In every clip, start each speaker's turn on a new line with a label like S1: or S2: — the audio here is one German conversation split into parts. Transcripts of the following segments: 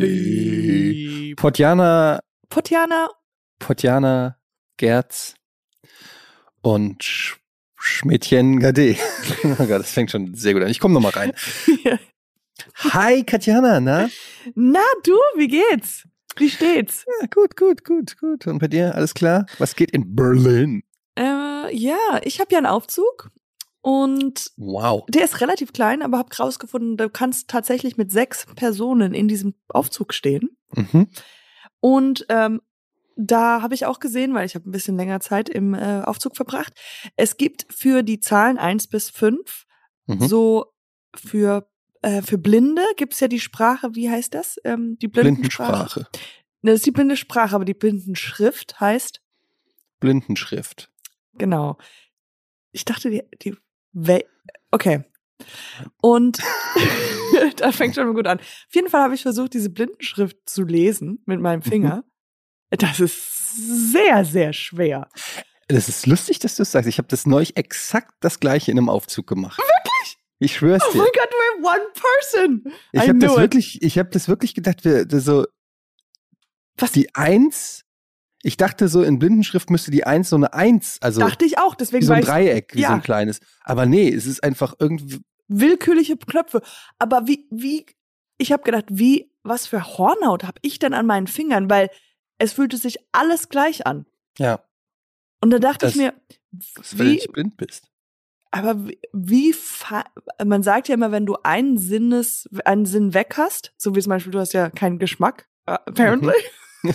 S1: Modi. Potjana,
S2: Potjana,
S1: Potjana, Gerz und Sch Schmidtchen Gade. oh Gott, das fängt schon sehr gut an. Ich komme nochmal rein. Hi, Katjana, na?
S2: Na du, wie geht's? Wie steht's?
S1: Ja, gut, gut, gut, gut. Und bei dir, alles klar? Was geht in Berlin?
S2: Äh, ja, ich habe ja einen Aufzug und
S1: Wow.
S2: der ist relativ klein, aber habe rausgefunden, du kannst tatsächlich mit sechs Personen in diesem Aufzug stehen.
S1: Mhm.
S2: Und ähm, da habe ich auch gesehen, weil ich habe ein bisschen länger Zeit im äh, Aufzug verbracht. Es gibt für die Zahlen eins bis fünf
S1: Mhm.
S2: so für äh, für Blinde gibt's ja die Sprache, wie heißt das? Ähm, die Blindensprache.
S1: Blindensprache.
S2: Das ist die blinde Sprache, aber die Blindenschrift heißt
S1: Blindenschrift.
S2: genau. Ich dachte die die We okay. Und da fängt schon mal gut an. Auf jeden Fall habe ich versucht, diese Blindenschrift zu lesen mit meinem Finger. Das ist sehr, sehr schwer.
S1: Das ist lustig, dass du es sagst. Ich habe das neulich exakt das gleiche in einem Aufzug gemacht. Wirklich? Ich schwör's
S2: Oh
S1: dir.
S2: mein Gott, we're one person.
S1: Ich habe das
S2: it.
S1: wirklich, ich habe das wirklich gedacht, wir so
S2: Was
S1: die Eins. Ich dachte so in Blindenschrift müsste die Eins so eine Eins, also
S2: dachte ich auch, deswegen
S1: wie so
S2: war
S1: ein Dreieck, wie so
S2: ja.
S1: ein kleines. Aber nee, es ist einfach irgendwie.
S2: willkürliche Knöpfe. Aber wie, wie, ich habe gedacht, wie, was für Hornhaut habe ich denn an meinen Fingern? Weil es fühlte sich alles gleich an.
S1: Ja,
S2: Und da dachte
S1: Das-
S2: ich mir,
S1: das weil du
S2: wie,
S1: nicht blind bist.
S2: aber wie, wie man sagt ja immer, wenn du einen Sinnes, einen Sinn weg hast, so wie zum Beispiel, du hast ja keinen Geschmack, äh, apparently.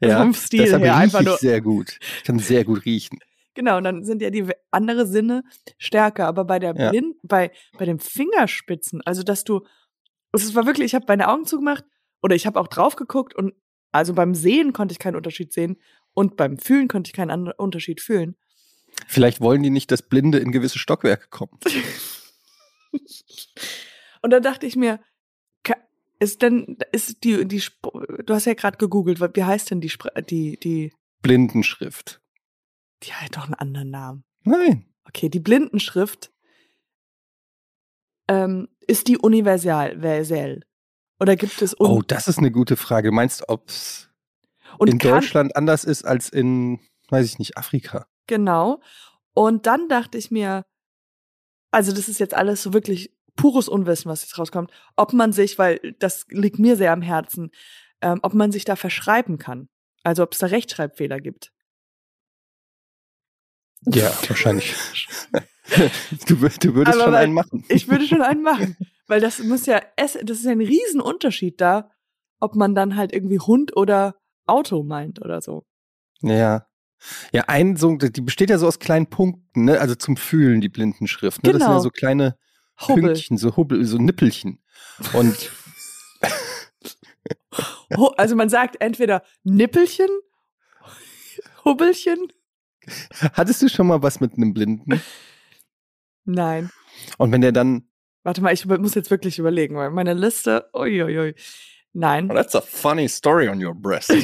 S1: ja,
S2: vom Stil
S1: deshalb
S2: her einfach nur.
S1: sehr gut. Ich kann sehr gut riechen.
S2: Genau, und dann sind ja die andere Sinne stärker. Aber bei der
S1: Ja.
S2: Blind, bei, bei den Fingerspitzen, also dass du, es war wirklich, ich habe meine Augen zugemacht oder ich habe auch drauf geguckt und also beim Sehen konnte ich keinen Unterschied sehen und beim Fühlen konnte ich keinen anderen Unterschied fühlen.
S1: Vielleicht wollen die nicht, dass Blinde in gewisse Stockwerke kommen.
S2: Und dann dachte ich mir, ist denn, ist die, die, du hast ja gerade gegoogelt, wie heißt denn die, die, die,
S1: Blindenschrift.
S2: die hat doch einen anderen Namen.
S1: Nein.
S2: Okay, die Blindenschrift ähm, ist die universell. Oder gibt es un
S1: Oh, das ist eine gute Frage. Meinst du, ob es in Deutschland anders ist als in, weiß ich nicht, Afrika?
S2: Genau. Und dann dachte ich mir, also das ist jetzt alles so wirklich pures Unwissen, was jetzt rauskommt, ob man sich, weil das liegt mir sehr am Herzen, ähm, ob man sich da verschreiben kann. Also ob es da Rechtschreibfehler gibt.
S1: Ja, wahrscheinlich. du, du würdest
S2: Aber
S1: schon einen machen.
S2: Ich würde schon einen machen, weil das muss ja, das ist ja ein Riesenunterschied da, ob man dann halt irgendwie Hund oder Auto meint oder so.
S1: Ja. Ja, ein so, die besteht ja so aus kleinen Punkten, ne? Also zum Fühlen, die Blindenschrift. Ne? Das sind ja
S2: Genau.
S1: so kleine
S2: Hubbel.
S1: Pünktchen, so Hubbel, so Nippelchen. Und
S2: Also man sagt entweder Nippelchen, Hubbelchen.
S1: hattest du schon mal was mit einem Blinden?
S2: Nein.
S1: Und wenn der dann,
S2: Warte mal, ich muss jetzt wirklich überlegen, weil meine Liste, uiuiui. Nein.
S1: oh, that's a funny story on your breast.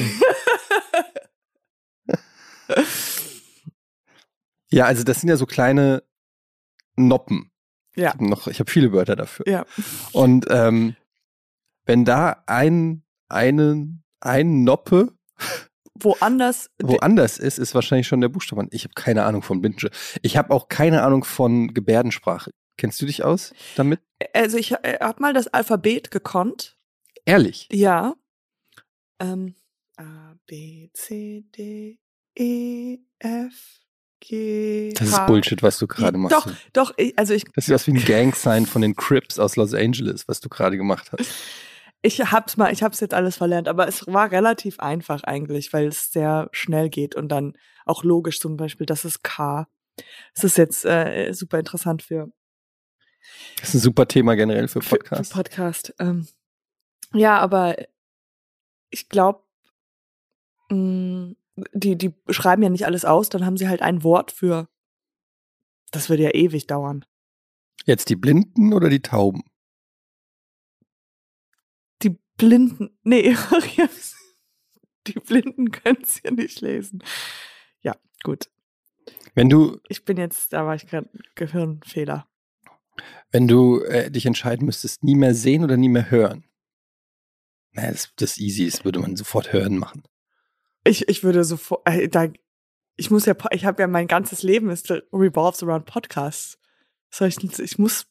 S1: ja, also das sind ja so kleine Noppen.
S2: Ja.
S1: Ich habe noch, ich habe viele Wörter dafür.
S2: Ja.
S1: Und ähm, wenn da ein, einen, ein Noppe
S2: Woanders,
S1: woanders ist, ist wahrscheinlich schon der Buchstabe. Ich habe keine Ahnung von Blindenschrift. Ich habe auch keine Ahnung von Gebärdensprache. Kennst du dich aus damit?
S2: also ich äh, hab mal das Alphabet gekonnt.
S1: Ehrlich?
S2: Ja. Ähm, A, B, C, D, E, F, G,
S1: Das ist. Bullshit, was du gerade machst.
S2: Doch, doch, ich, also ich,
S1: Das sieht aus wie ein Gang-Sign von den Crips aus Los Angeles, was du gerade gemacht hast.
S2: ich hab's mal, ich hab's jetzt alles verlernt, aber es war relativ einfach eigentlich, weil es sehr schnell geht und dann auch logisch zum Beispiel, das ist K. Es ist jetzt äh, super interessant für,
S1: Das ist ein super Thema generell für
S2: für,
S1: Podcasts.
S2: für Podcast. Ähm, ja, aber ich glaube, die, die schreiben ja nicht alles aus, dann haben sie halt ein Wort für. Das würde ja ewig dauern.
S1: Jetzt die Blinden oder die Tauben?
S2: Die Blinden, nee, die Blinden können es ja nicht lesen. Ja, gut.
S1: Wenn du,
S2: Ich bin jetzt, da war ich gerade Gehirnfehler.
S1: Wenn du äh, dich entscheiden müsstest, nie mehr sehen oder nie mehr hören. Naja, das, das easy ist, würde man sofort hören machen.
S2: Ich, ich würde sofort, äh, da, ich muss ja, ich habe ja mein ganzes Leben ist revolves around Podcasts. Soll ich, ich muss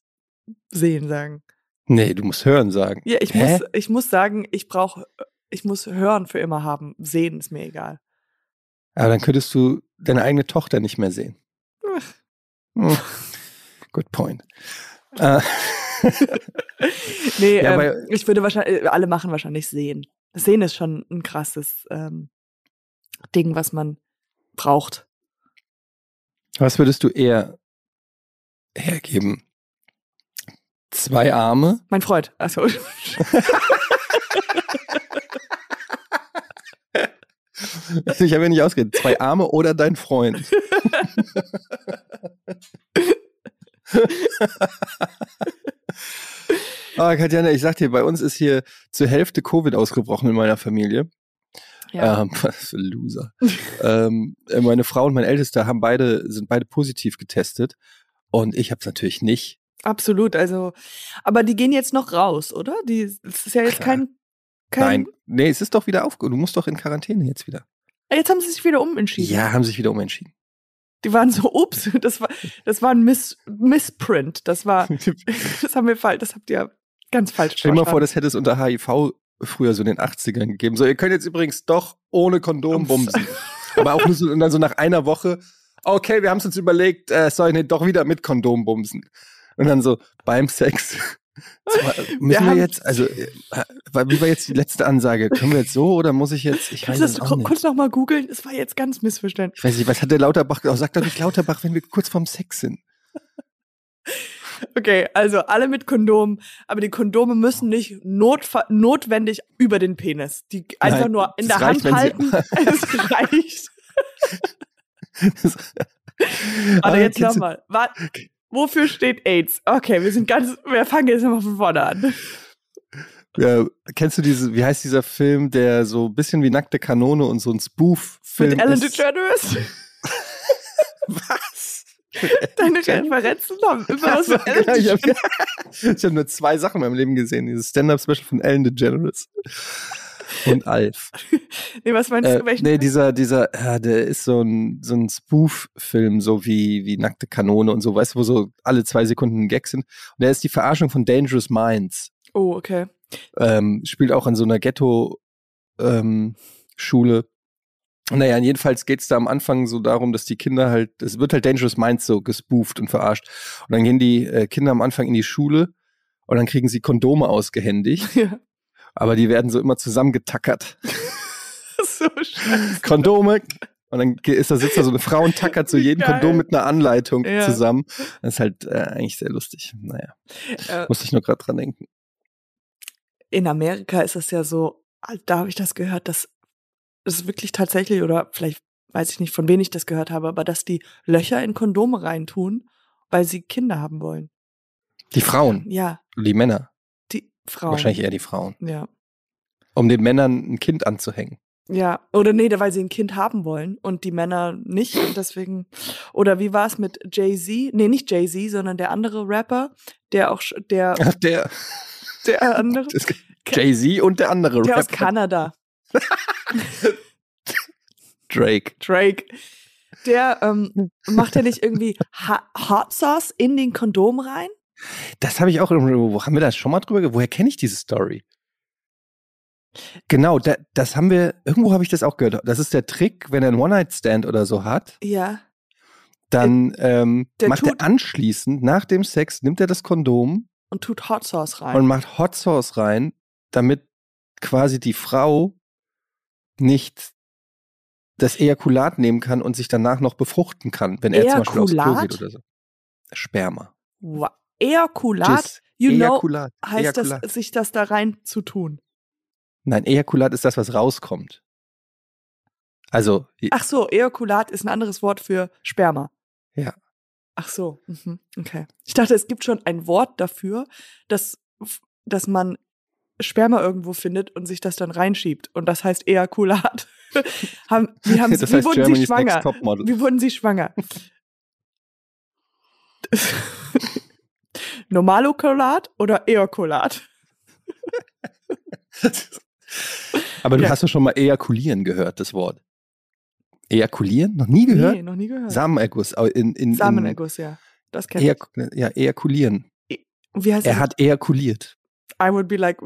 S2: sehen sagen.
S1: Nee, du musst hören sagen.
S2: Ja, ich Hä? muss, ich muss sagen, ich brauche, ich muss hören für immer haben. Sehen ist mir egal.
S1: Aber dann könntest du deine eigene Tochter nicht mehr sehen. Hm. Good point.
S2: Äh. nee, ja, ähm, ich würde wahrscheinlich, alle machen wahrscheinlich sehen. Sehen ist schon ein krasses ähm, Ding, was man braucht.
S1: Was würdest du eher hergeben? Zwei Arme?
S2: Mein Freund. Achso.
S1: Also ich habe ja nicht ausgeredet. Zwei Arme oder dein Freund. ah, Katjana, ich sag dir, bei uns ist hier zur Hälfte Covid ausgebrochen in meiner Familie. Ja. Ähm, Loser. ähm, meine Frau und mein Ältester haben beide, sind beide positiv getestet. Und ich habe es natürlich nicht.
S2: Absolut, also, aber die gehen jetzt noch raus, oder? Die, es ist ja jetzt Klar. kein, kein.
S1: Nein, nee, es ist doch wieder auf. Du musst doch in Quarantäne jetzt wieder.
S2: Ah, jetzt haben sie sich wieder umentschieden.
S1: Ja, haben sich wieder umentschieden.
S2: Die waren so, ups, das war, das war ein Miss, Missprint. Das war, das haben wir falsch, das habt ihr ganz falsch
S1: Stell dir mal vor, das hätte es unter HIV früher so in den 80ern gegeben. So, ihr könnt jetzt übrigens doch ohne Kondom bumsen. Aber auch nur so, und dann so nach einer Woche, okay, wir haben es uns überlegt, äh, soll ich nicht doch wieder mit Kondom bumsen. Und dann so beim Sex. Zwar, müssen wir, wir jetzt, also äh, wie war jetzt die letzte Ansage? Können wir jetzt so oder muss ich jetzt? Ich
S2: weiß Kannst du kurz noch mal googeln? Es war jetzt ganz missverständlich.
S1: Ich weiß nicht, was hat der Lauterbach gesagt? Sag doch nicht Lauterbach, wenn wir kurz vorm Sex sind.
S2: Okay, also alle mit Kondom, aber die Kondome müssen nicht notwendig über den Penis. Die einfach Nein, nur in der reicht, Hand halten. Es reicht. Warte, jetzt nochmal. Wofür steht AIDS? Okay, wir sind ganz, wir fangen jetzt nochmal von vorne an.
S1: Ja, kennst du diese, wie heißt dieser Film, der so ein bisschen wie nackte Kanone und so ein Spoof-Film
S2: Mit Ellen DeGeneres?
S1: Was?
S2: Deine Referenzen haben immer was mit Ellen
S1: Ich habe hab nur zwei Sachen in meinem Leben gesehen. Dieses Stand-Up-Special von Ellen DeGeneres und Alf.
S2: nee, was meinst du?
S1: Äh, nee, dieser, dieser, ja, der ist so ein, so ein Spoof-Film, so wie, wie Nackte Kanone und so, weißt du, wo so alle zwei Sekunden ein Gag sind. Und der ist die Verarschung von Dangerous Minds.
S2: Oh, okay.
S1: Ähm, spielt auch an so einer Ghetto-Schule. Ähm, naja, jedenfalls geht es da am Anfang so darum, dass die Kinder halt, es wird halt Dangerous Minds so gespooft und verarscht. Und dann gehen die äh, Kinder am Anfang in die Schule und dann kriegen sie Kondome ausgehändigt. Ja aber die werden so immer zusammengetackert.
S2: so scheiße.
S1: Kondome. Und dann ist da sitzt da so eine Frau und tackert so jeden Geil. Kondom mit einer Anleitung ja. zusammen. Das ist halt äh, eigentlich sehr lustig. Naja, äh, musste ich nur gerade dran denken.
S2: In Amerika ist es ja so, da habe ich das gehört, dass es wirklich tatsächlich, oder vielleicht weiß ich nicht, von wem ich das gehört habe, aber dass die Löcher in Kondome reintun, weil sie Kinder haben wollen.
S1: Die Frauen?
S2: Ja.
S1: Die Männer?
S2: Frauen.
S1: Wahrscheinlich eher die Frauen.
S2: Ja.
S1: Um den Männern ein Kind anzuhängen.
S2: Ja, oder nee, weil sie ein Kind haben wollen und die Männer nicht und deswegen oder wie war es mit Jay-Z? Nee, nicht Jay-Z, sondern der andere Rapper, der auch der
S1: Ach, der
S2: der andere
S1: Jay-Z und der andere
S2: der
S1: Rapper.
S2: aus Kanada.
S1: Drake.
S2: Drake. Der ähm, macht ja nicht irgendwie Hot Sauce in den Kondom rein?
S1: Das habe ich auch, wo haben wir das schon mal drüber? Woher kenne ich diese Story? Genau, da, das haben wir, irgendwo habe ich das auch gehört. Das ist der Trick, wenn er einen One-Night-Stand oder so hat.
S2: Ja.
S1: Dann ähm, macht er anschließend, nach dem Sex, nimmt er das Kondom.
S2: Und tut Hot Sauce rein.
S1: Und macht Hot Sauce rein, damit quasi die Frau nicht das Ejakulat nehmen kann und sich danach noch befruchten kann, wenn er Ejakulat? zum Beispiel aufs Klo geht oder so. Sperma.
S2: Wow. Ejakulat, you Ejakulat. know, heißt Ejakulat. das, sich das da rein zu tun?
S1: Nein, Ejakulat ist das, was rauskommt. Also.
S2: Ach so, Ejakulat ist ein anderes Wort für Sperma.
S1: Ja.
S2: Ach so, mhm. okay. Ich dachte, es gibt schon ein Wort dafür, dass, dass man Sperma irgendwo findet und sich das dann reinschiebt. Und das heißt Ejakulat. haben, wie, haben, das wie heißt wurden Germany's sie schwanger? Wie wurden sie schwanger? Normalokulat oder Eokulat?
S1: Aber du
S2: Ja.
S1: hast doch schon mal ejakulieren gehört, das Wort. Ejakulieren? Noch nie gehört?
S2: Nee, noch nie gehört.
S1: Samenerguss. In, in, in,
S2: Samenerguss, ja. Das kennt ich.
S1: Ja, ejakulieren.
S2: Und Wie heißt
S1: Er
S2: das?
S1: hat ejakuliert.
S2: I would be like,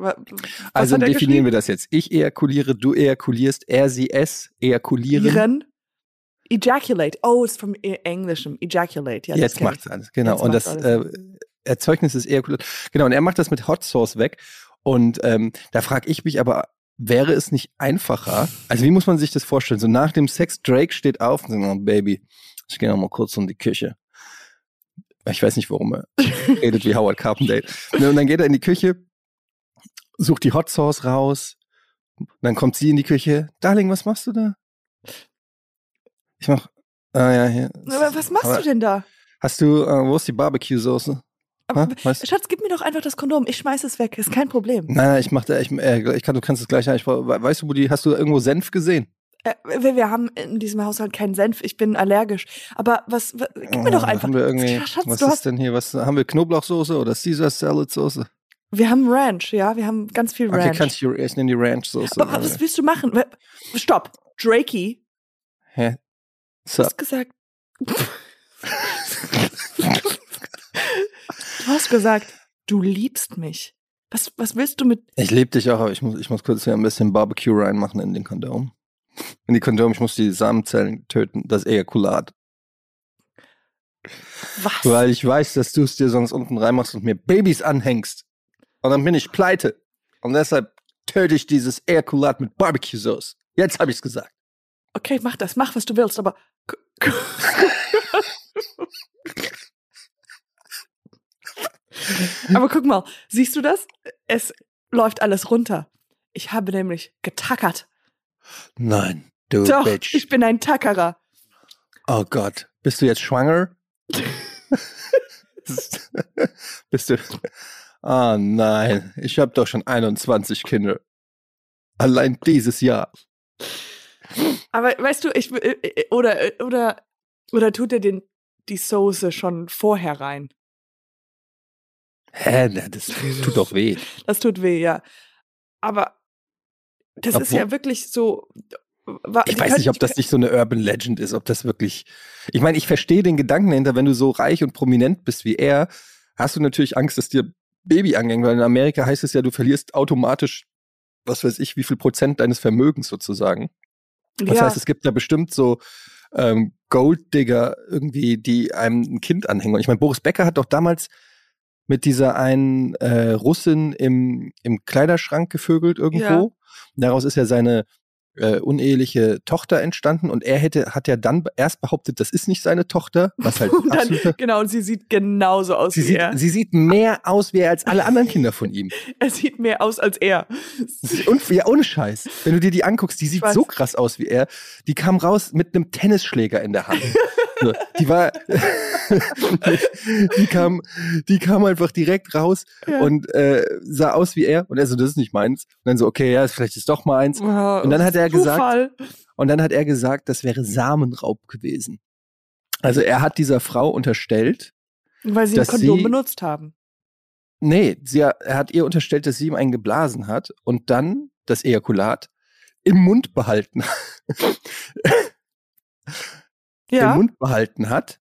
S1: Also
S2: er
S1: definieren wir das jetzt. Ich ejakuliere, du ejakulierst, er, sie, es ejakulieren.
S2: Iren? Ejaculate. Oh, it's from E- English. Ejaculate. Ja,
S1: Jetzt
S2: kenn
S1: macht's alles, genau.
S2: Jetzt
S1: und das äh, Erzeugnis ist ejakuliert. Genau, und er macht das mit Hot Sauce weg. Und ähm, da frage ich mich aber, wäre es nicht einfacher? Also wie muss man sich das vorstellen? So nach dem Sex, Drake steht auf und sagt, oh, Baby, ich gehe noch mal kurz um die Küche. Ich weiß nicht, warum er redet wie Howard Carpendale. Ne, Und dann geht er in die Küche, sucht die Hot Sauce raus. Dann kommt sie in die Küche. Darling, was machst du da? Ich mach, ah ja, hier.
S2: Aber was machst
S1: Aber
S2: du denn da?
S1: Hast du, äh, wo ist die Barbecue-Soße?
S2: Aber, Schatz, gib mir doch einfach das Kondom. Ich schmeiß es weg. Ist kein Problem.
S1: nein, nein, ich mach da, ich, äh, ich kann, du kannst es gleich, ich, we- weißt du, wo die, hast du irgendwo Senf gesehen?
S2: Äh, wir, haben in diesem Haushalt keinen Senf. Ich bin allergisch. Aber was, was gib mir doch
S1: Ah,
S2: einfach.
S1: Haben wir irgendwie,
S2: Schatz,
S1: was ist
S2: hast,
S1: denn hier, was, haben wir Knoblauchsoße oder Caesar Salad Soße?
S2: wir haben Ranch, ja. Wir haben ganz viel
S1: Okay,
S2: Ranch.
S1: kannst du, ich nehme die Ranch Soße.
S2: aber was willst du machen? Stopp. Drakey,
S1: Hä?
S2: du hast gesagt. du hast gesagt, du liebst mich. Was, was willst du mit.
S1: Ich liebe dich auch, aber ich muss, ich muss kurz hier ein bisschen Barbecue reinmachen in den Kondom. In die Kondom, ich muss die Samenzellen töten, das Ejakulat.
S2: Was?
S1: Weil ich weiß, dass du es dir sonst unten reinmachst und mir Babys anhängst. Und dann bin ich pleite. Und deshalb töte ich dieses Ejakulat mit Barbecue-Sauce. Jetzt habe ich es gesagt.
S2: Okay, mach das, mach, was du willst, aber. aber guck mal, siehst du das? Es läuft alles runter. Ich habe nämlich getackert.
S1: Nein, du
S2: Doch,
S1: Bitch.
S2: ich bin ein Tackerer.
S1: oh Gott. Bist du jetzt schwanger? Bist du. Ah nein, ich habe doch schon 21 Kinder. Allein dieses Jahr.
S2: Aber weißt du, ich will- äh, oder oder oder tut er den die Soße schon vorher rein?
S1: Hä, das tut doch weh.
S2: Das tut weh, ja. Aber das ist
S1: Obwohl-
S2: ja wirklich so.
S1: Ich weiß nicht, ob das nicht so eine Urban Legend ist, ob das wirklich. Ich meine, ich verstehe den Gedanken dahinter, wenn du so reich und prominent bist wie er, hast du natürlich Angst, dass dir Baby angehen, weil in Amerika heißt es ja, du verlierst automatisch, was weiß ich, wie viel Prozent deines Vermögens sozusagen. Das
S2: ja,
S1: heißt, es gibt da bestimmt so ähm, Golddigger irgendwie, die einem ein Kind anhängen. Und ich meine, Boris Becker hat doch damals mit dieser einen äh, Russin im, im Kleiderschrank gevögelt irgendwo.
S2: Ja.
S1: Daraus ist ja seine äh, uneheliche Tochter entstanden und er hätte, hat ja dann erst behauptet, das ist nicht seine Tochter, was halt
S2: und dann, genau, und sie sieht genauso aus
S1: Sie
S2: wie
S1: sieht,
S2: er.
S1: sie sieht mehr aus wie er als alle anderen Kinder von ihm.
S2: Er sieht mehr aus als er.
S1: Und ja, ohne Scheiß. Wenn du dir die anguckst, die sieht so krass aus wie er. Die kam raus mit einem Tennisschläger in der Hand. So, die war, die kam, die kam einfach direkt raus
S2: Ja.
S1: und äh, sah aus wie er. Und er so, das ist nicht meins. Und dann so, okay, ja, vielleicht ist doch mal eins.
S2: und
S1: dann hat er gesagt-
S2: Zufall.
S1: Und dann hat er gesagt, das wäre Samenraub gewesen. Also er hat dieser Frau unterstellt,
S2: Weil sie ein Kondom
S1: sie-
S2: benutzt haben.
S1: nee, sie, er hat ihr unterstellt, dass sie ihm einen geblasen hat und dann das Ejakulat im Mund behalten
S2: Ja.
S1: im Mund behalten hat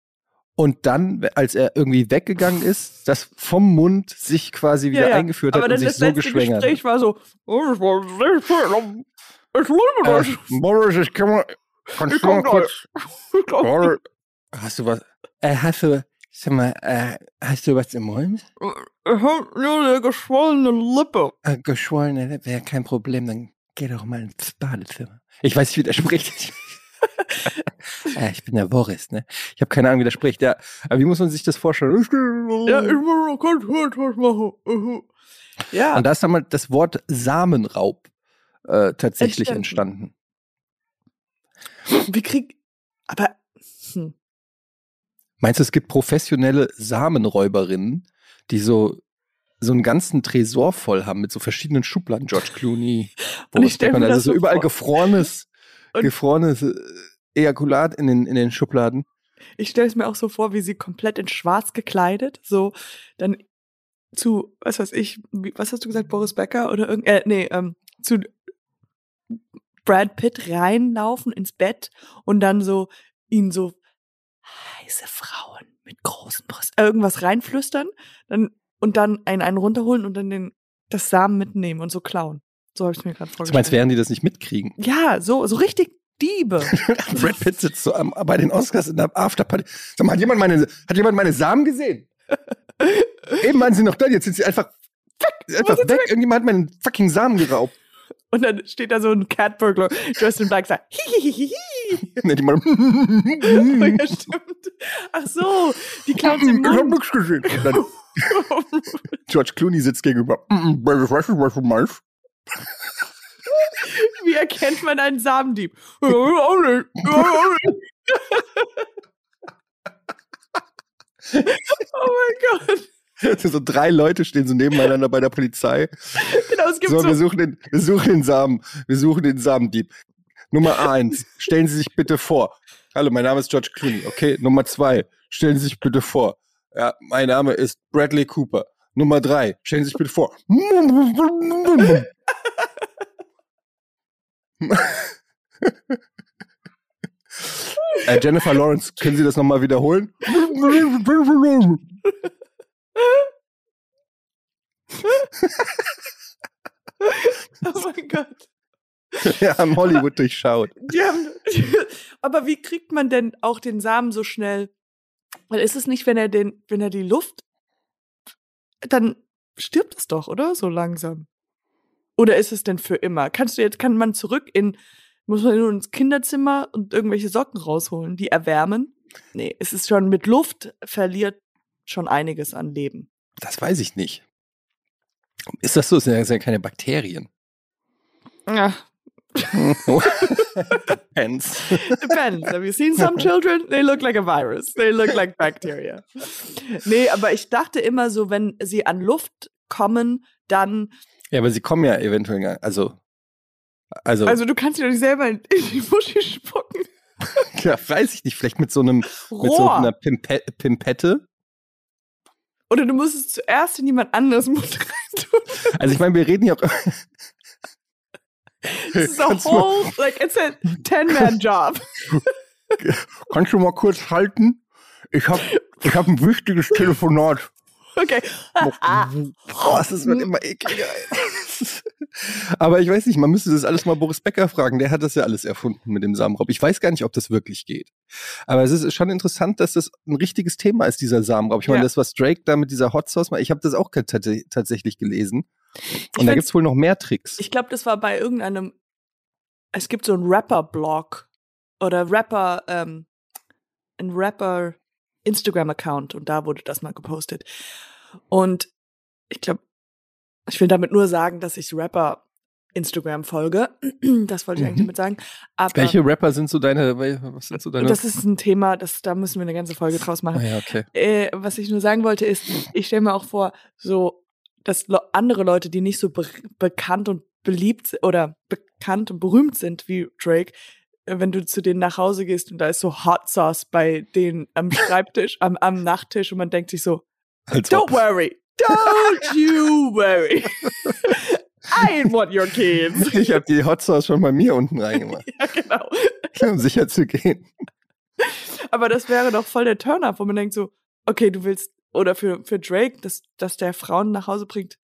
S1: und dann, als er irgendwie weggegangen ist, das vom Mund sich quasi wieder
S2: ja, ja.
S1: eingeführt hat
S2: Aber
S1: und sich so geschwängert
S2: Gespräch war so, oh. Ich liebe
S1: hat.
S2: das.
S1: Äh, Boris, ich kann mal, kannst
S2: Ich
S1: du mal kurz, Boris, hast du was, äh, hast du, sag mal, äh, hast du was im Mund?
S2: Ich hab nur eine geschwollene Lippe.
S1: Äh, geschwollene, wäre kein Problem, dann geh doch mal ins Badezimmer. Ich weiß nicht, wie der spricht. äh, ich bin der Boris, ne? Ich habe keine Ahnung, wie der spricht. Ja, aber wie muss man sich das vorstellen?
S2: Ja, ich muss ganz was machen. Ja,
S1: Und da ist dann mal das Wort Samenraub äh, tatsächlich
S2: Entstanden.
S1: entstanden.
S2: wie krieg. Aber. Hm.
S1: Meinst du, es gibt professionelle Samenräuberinnen, die so so einen ganzen Tresor voll haben mit so verschiedenen Schubladen? George Clooney,
S2: Und ich
S1: Boris
S2: mir
S1: also so überall
S2: vor.
S1: gefrorenes,
S2: Und-
S1: gefrorenes äh, Ejakulat in den, in den Schubladen.
S2: Ich stelle es mir auch so vor, wie sie komplett in schwarz gekleidet, so dann zu, was weiß ich, wie, was hast du gesagt, Boris Becker oder irgend, äh, nee, ähm, zu Brad Pitt reinlaufen ins Bett und dann so ihn so heiße Frauen mit großen Brüsten, irgendwas reinflüstern, dann und dann einen, einen runterholen und dann den, das Samen mitnehmen und so klauen. So habe ich mir gerade vorgestellt.
S1: Du meinst, während die das nicht mitkriegen?
S2: Ja, so, so richtig Diebe.
S1: Brad Pitt sitzt so am, bei den Oscars in der Afterparty. Sag mal, hat jemand meine, hat jemand meine Samen gesehen? Eben waren sie noch da, jetzt sind sie einfach, fuck, einfach weg. weg. Irgendjemand hat meinen fucking Samen geraubt.
S2: Und dann steht da so ein Cat Burglar, dressed in black, sagt, hihihihi.
S1: Ne, die mal,
S2: ja, stimmt. Ach so, die klauen im
S1: Ich hab nichts gesehen. George Clooney sitzt gegenüber. Ich weiß nicht, was du meinst.
S2: Wie erkennt man einen Samendieb? oh mein Gott.
S1: So drei Leute stehen so nebeneinander bei der Polizei.
S2: Genau, es gibt
S1: So,
S2: so,
S1: wir suchen den, wir suchen den Samen, wir suchen den Samendieb. Nummer eins, stellen Sie sich bitte vor. Hallo, mein Name ist George Clooney. Okay, Nummer zwei, stellen Sie sich bitte vor. Ja, mein Name ist Bradley Cooper. Nummer drei, stellen Sie sich bitte vor. äh, Jennifer Lawrence, können Sie das nochmal wiederholen?
S2: oh mein Gott.
S1: Wir haben Hollywood durchschaut.
S2: Haben, aber wie kriegt man denn auch den Samen so schnell? Weil ist es nicht, wenn er den, wenn er die Luft, dann stirbt es doch, oder? So langsam. Oder ist es denn für immer? Kannst du jetzt, kann man zurück in, muss man nur ins Kinderzimmer und irgendwelche Socken rausholen, die erwärmen? Nee, es ist schon mit Luft verliert schon einiges an Leben.
S1: Das weiß ich nicht. Ist das so? Es sind ja- es sind ja keine Bakterien.
S2: Ja,
S1: Depends.
S2: Depends. Have you seen some children? They look like a virus. They look like bacteria. Nee, aber ich dachte immer so, wenn sie an Luft kommen, dann.
S1: Ja, aber sie kommen ja eventuell, gar- also, also,
S2: Also du kannst dir doch nicht selber in die Muschi spucken.
S1: ja, weiß ich nicht, vielleicht mit so einem, mit so
S2: Rohr.
S1: einer Pimpe Pimpette.
S2: Oder du musst es zuerst in jemand anderes Mund reintun.
S1: Also ich meine, wir reden ja auch.
S2: Das ist a
S1: mal,
S2: whole, like, it's a 10-man-job.
S1: kannst du mal kurz halten? Ich habe ich hab ein wichtiges Telefonat.
S2: Okay. Ah.
S1: Boah, das wird immer ekliger. Aber ich weiß nicht, man müsste das alles mal Boris Becker fragen. Der hat das ja alles erfunden mit dem Samenraub. Ich weiß gar nicht, ob das wirklich geht. Aber es ist schon interessant, dass das ein richtiges Thema ist, dieser Samenraub. Ich meine,
S2: Ja.
S1: das, was Drake da mit dieser Hot Sauce macht, ich habe das auch tats- tatsächlich gelesen.
S2: Ich
S1: Und da
S2: find's-
S1: gibt's wohl noch mehr Tricks.
S2: Ich glaube, das war bei irgendeinem. Es gibt so einen Rapper-Blog oder Rapper, ähm, ein Rapper Instagram-Account und da wurde das mal gepostet. Und ich glaube, ich will damit nur sagen, dass ich Rapper Instagram folge. Das wollte ich eigentlich
S1: Mhm.
S2: damit sagen. Aber
S1: Welche Rapper sind so deine, was sind so deine?
S2: das ist ein Thema, das, da müssen wir eine ganze Folge draus machen.
S1: ah, ja, okay.
S2: Äh, was ich nur sagen wollte ist, ich stelle mir auch vor, so, dass andere Leute, die nicht so be bekannt und beliebt oder bekannt und berühmt sind wie Drake, wenn du zu denen nach Hause gehst und da ist so Hot Sauce bei denen am Schreibtisch, am, am Nachttisch und man denkt sich so,
S1: Als
S2: don't
S1: ob.
S2: worry, don't you worry. I want your kids.
S1: Ich habe die Hot Sauce schon bei mir unten reingemacht,
S2: ja, genau.
S1: um sicher zu gehen.
S2: Aber das wäre doch voll der Turn-up, wo man denkt so, okay, du willst, oder für, für Drake, dass, dass der Frauen nach Hause bringt.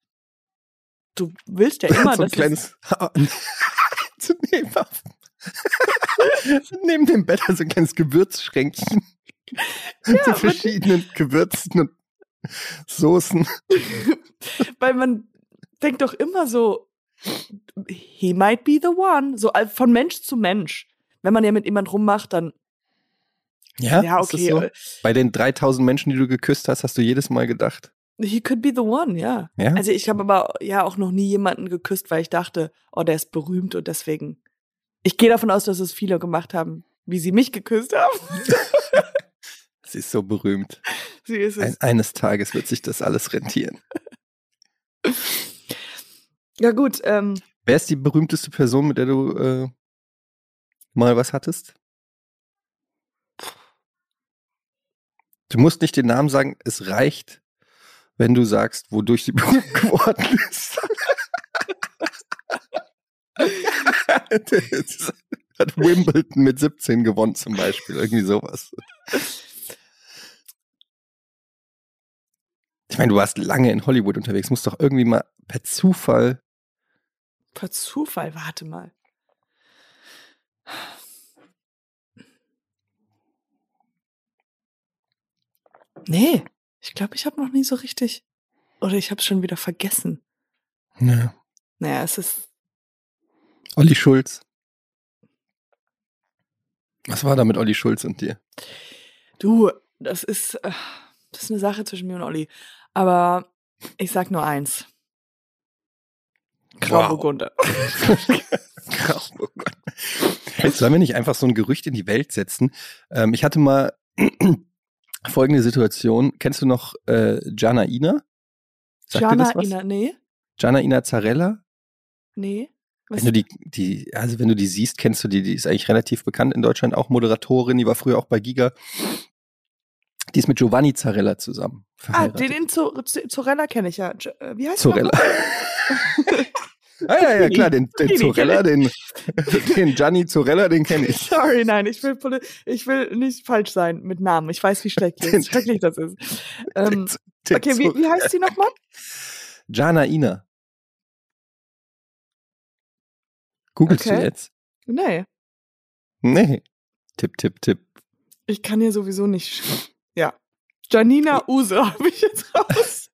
S2: Du willst ja immer,
S1: so ein
S2: dass es,
S1: kleines zu neben, neben dem Bett so ein kleines Gewürzschränkchen mit so
S2: aber-
S1: verschiedenen Gewürzen und Soßen.
S2: weil man denkt doch immer so, he might be the one, so von Mensch zu Mensch. Wenn man ja mit jemand rummacht, dann,
S1: Ja,
S2: ja, okay,
S1: so?
S2: äh,
S1: Bei den 3000 Menschen, die du geküsst hast, hast du jedes Mal gedacht.
S2: he could be the one, ja.
S1: Ja?
S2: Also ich habe aber ja auch noch nie jemanden geküsst, weil ich dachte, oh, der ist berühmt und deswegen. Ich gehe davon aus, dass es viele gemacht haben, wie sie mich geküsst haben.
S1: Sie ist so berühmt.
S2: Sie ist es.
S1: Ein, eines Tages wird sich das alles rentieren.
S2: Ja gut, ähm,
S1: Wer ist die berühmteste Person, mit der du äh, mal was hattest? Du musst nicht den Namen sagen, es reicht, wenn du sagst, wodurch sie berühmt geworden ist. Hat Wimbledon mit 17 gewonnen zum Beispiel, irgendwie sowas. Ich meine, du warst lange in Hollywood unterwegs, musst doch irgendwie mal per Zufall.
S2: Per Zufall, warte mal. Nee, ich glaube, ich habe noch nie so richtig. Oder ich habe es schon wieder vergessen.
S1: Ja.
S2: Naja, es ist.
S1: Olli Schulz. Was war da mit Olli Schulz und dir?
S2: Du, das ist, äh, das ist eine Sache zwischen mir und Olli. Aber ich sag nur eins. Grauburgunder.
S1: Wow. Grauburgunder. Jetzt sollen wir nicht einfach so ein Gerücht in die Welt setzen. Ähm, ich hatte mal folgende Situation. Kennst du noch äh, Jana Ina?
S2: Sagt Jana Ina, nee.
S1: Jana Ina Zarella?
S2: Nee.
S1: Wenn du die, die, also wenn du die siehst, kennst du die, die ist eigentlich relativ bekannt in Deutschland, auch Moderatorin, die war früher auch bei Giga. Die ist mit Giovanni Zarella zusammen.
S2: Ah, den in Zorella kenne ich ja. Äh, wie heißt
S1: Zorella. Ah, ja, ja, klar, den, den Zorella, den, den Gianni Zorella, den kenne ich.
S2: Sorry, nein, ich will, ich will nicht falsch sein mit Namen. Ich weiß, wie schrecklich, schrecklich das ist. Ähm, okay, wie, wie heißt sie nochmal?
S1: Jana Ina. Googlest okay. du jetzt?
S2: Nee.
S1: Nee. Tipp, tipp, tipp.
S2: Ich kann hier sowieso nicht. Ja. Janina Use habe ich jetzt raus.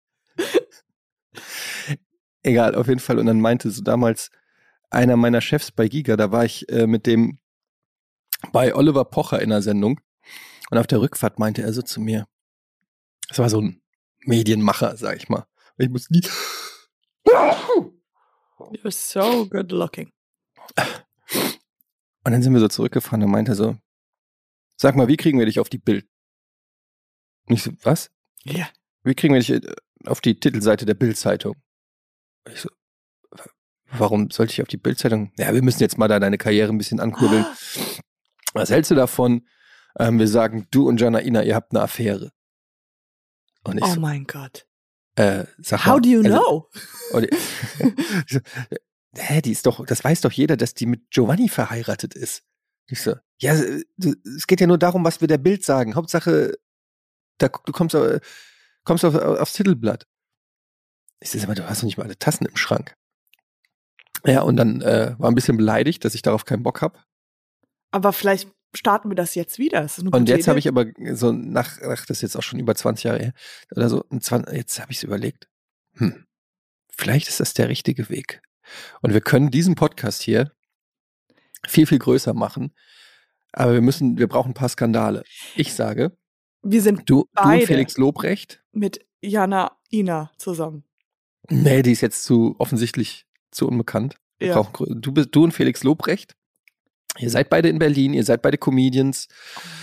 S1: Egal, auf jeden Fall. Und dann meinte so damals einer meiner Chefs bei Giga, da war ich äh, mit dem bei Oliver Pocher in der Sendung. Und auf der Rückfahrt meinte er so zu mir, das war so ein Medienmacher, sag ich mal. Ich muss nie.
S2: You're so good looking.
S1: Und dann sind wir so zurückgefahren und meinte so, sag mal, wie kriegen wir dich auf die Bild? Und ich so, was?
S2: Ja.
S1: Wie kriegen wir dich äh, auf die Titelseite der Bildzeitung? Ich so, warum sollte ich auf die Bildzeitung? Ja, wir müssen jetzt mal da deine Karriere ein bisschen ankurbeln. Was hältst du davon? Ähm, wir sagen, du und Janaina, ihr habt eine Affäre.
S2: Und ich oh so, mein Gott.
S1: Äh, sag
S2: How
S1: mal,
S2: do you also, know?
S1: Und, so, hä, die ist doch, das weiß doch jeder, dass die mit Giovanni verheiratet ist. Ich so, ja, es geht ja nur darum, was wir der Bild sagen. Hauptsache, da, du kommst, kommst auf, aufs Titelblatt. Ich sag, aber du hast doch nicht mal alle Tassen im Schrank. Ja, und dann äh, war ein bisschen beleidigt, dass ich darauf keinen Bock habe.
S2: Aber vielleicht starten wir das jetzt wieder. Das
S1: und jetzt habe ich aber so nach, ach, das ist jetzt auch schon über 20 Jahre her, oder so, jetzt habe ich es überlegt. Hm, vielleicht ist das der richtige Weg. Und wir können diesen Podcast hier viel, viel größer machen. Aber wir müssen, wir brauchen ein paar Skandale. Ich sage,
S2: wir sind
S1: du, du und Felix Lobrecht.
S2: Mit Jana Ina zusammen.
S1: Nee, die ist jetzt zu offensichtlich zu unbekannt. Ja. Brauchen, du, bist, du und Felix Lobrecht. Ihr seid beide in Berlin, ihr seid beide Comedians.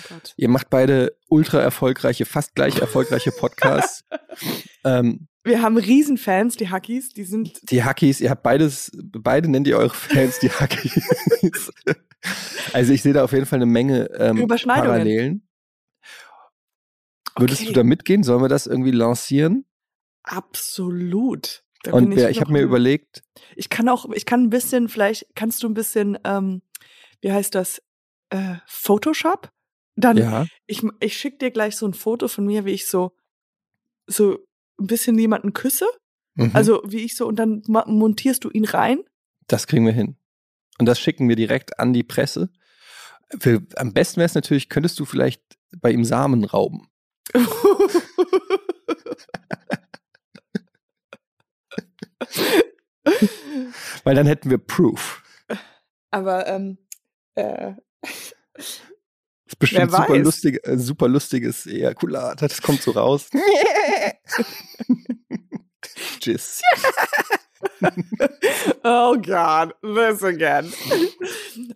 S1: Oh ihr macht beide ultra erfolgreiche, fast gleich erfolgreiche Podcasts. ähm,
S2: wir haben Riesenfans, die Hackies, die sind.
S1: Die Hackies, ihr habt beides, beide nennt ihr eure Fans die Hackies. also ich sehe da auf jeden Fall eine Menge ähm, Parallelen. Würdest okay. du da mitgehen? Sollen wir das irgendwie lancieren?
S2: Absolut.
S1: Da Und ich, ich habe mir überlegt.
S2: Ich kann auch, ich kann ein bisschen, vielleicht kannst du ein bisschen, ähm, wie heißt das, äh, Photoshop? Dann, ja. ich, ich schicke dir gleich so ein Foto von mir, wie ich so, so ein bisschen jemanden küsse. Mhm. Also wie ich so, und dann montierst du ihn rein.
S1: Das kriegen wir hin. Und das schicken wir direkt an die Presse. Für, am besten wäre es natürlich, könntest du vielleicht bei ihm Samen rauben. Weil dann hätten wir Proof.
S2: Aber ähm, äh,
S1: ist bestimmt super, lustig, äh, super lustiges Ejakulat. Das kommt so raus. Tschüss.
S2: oh God, this again.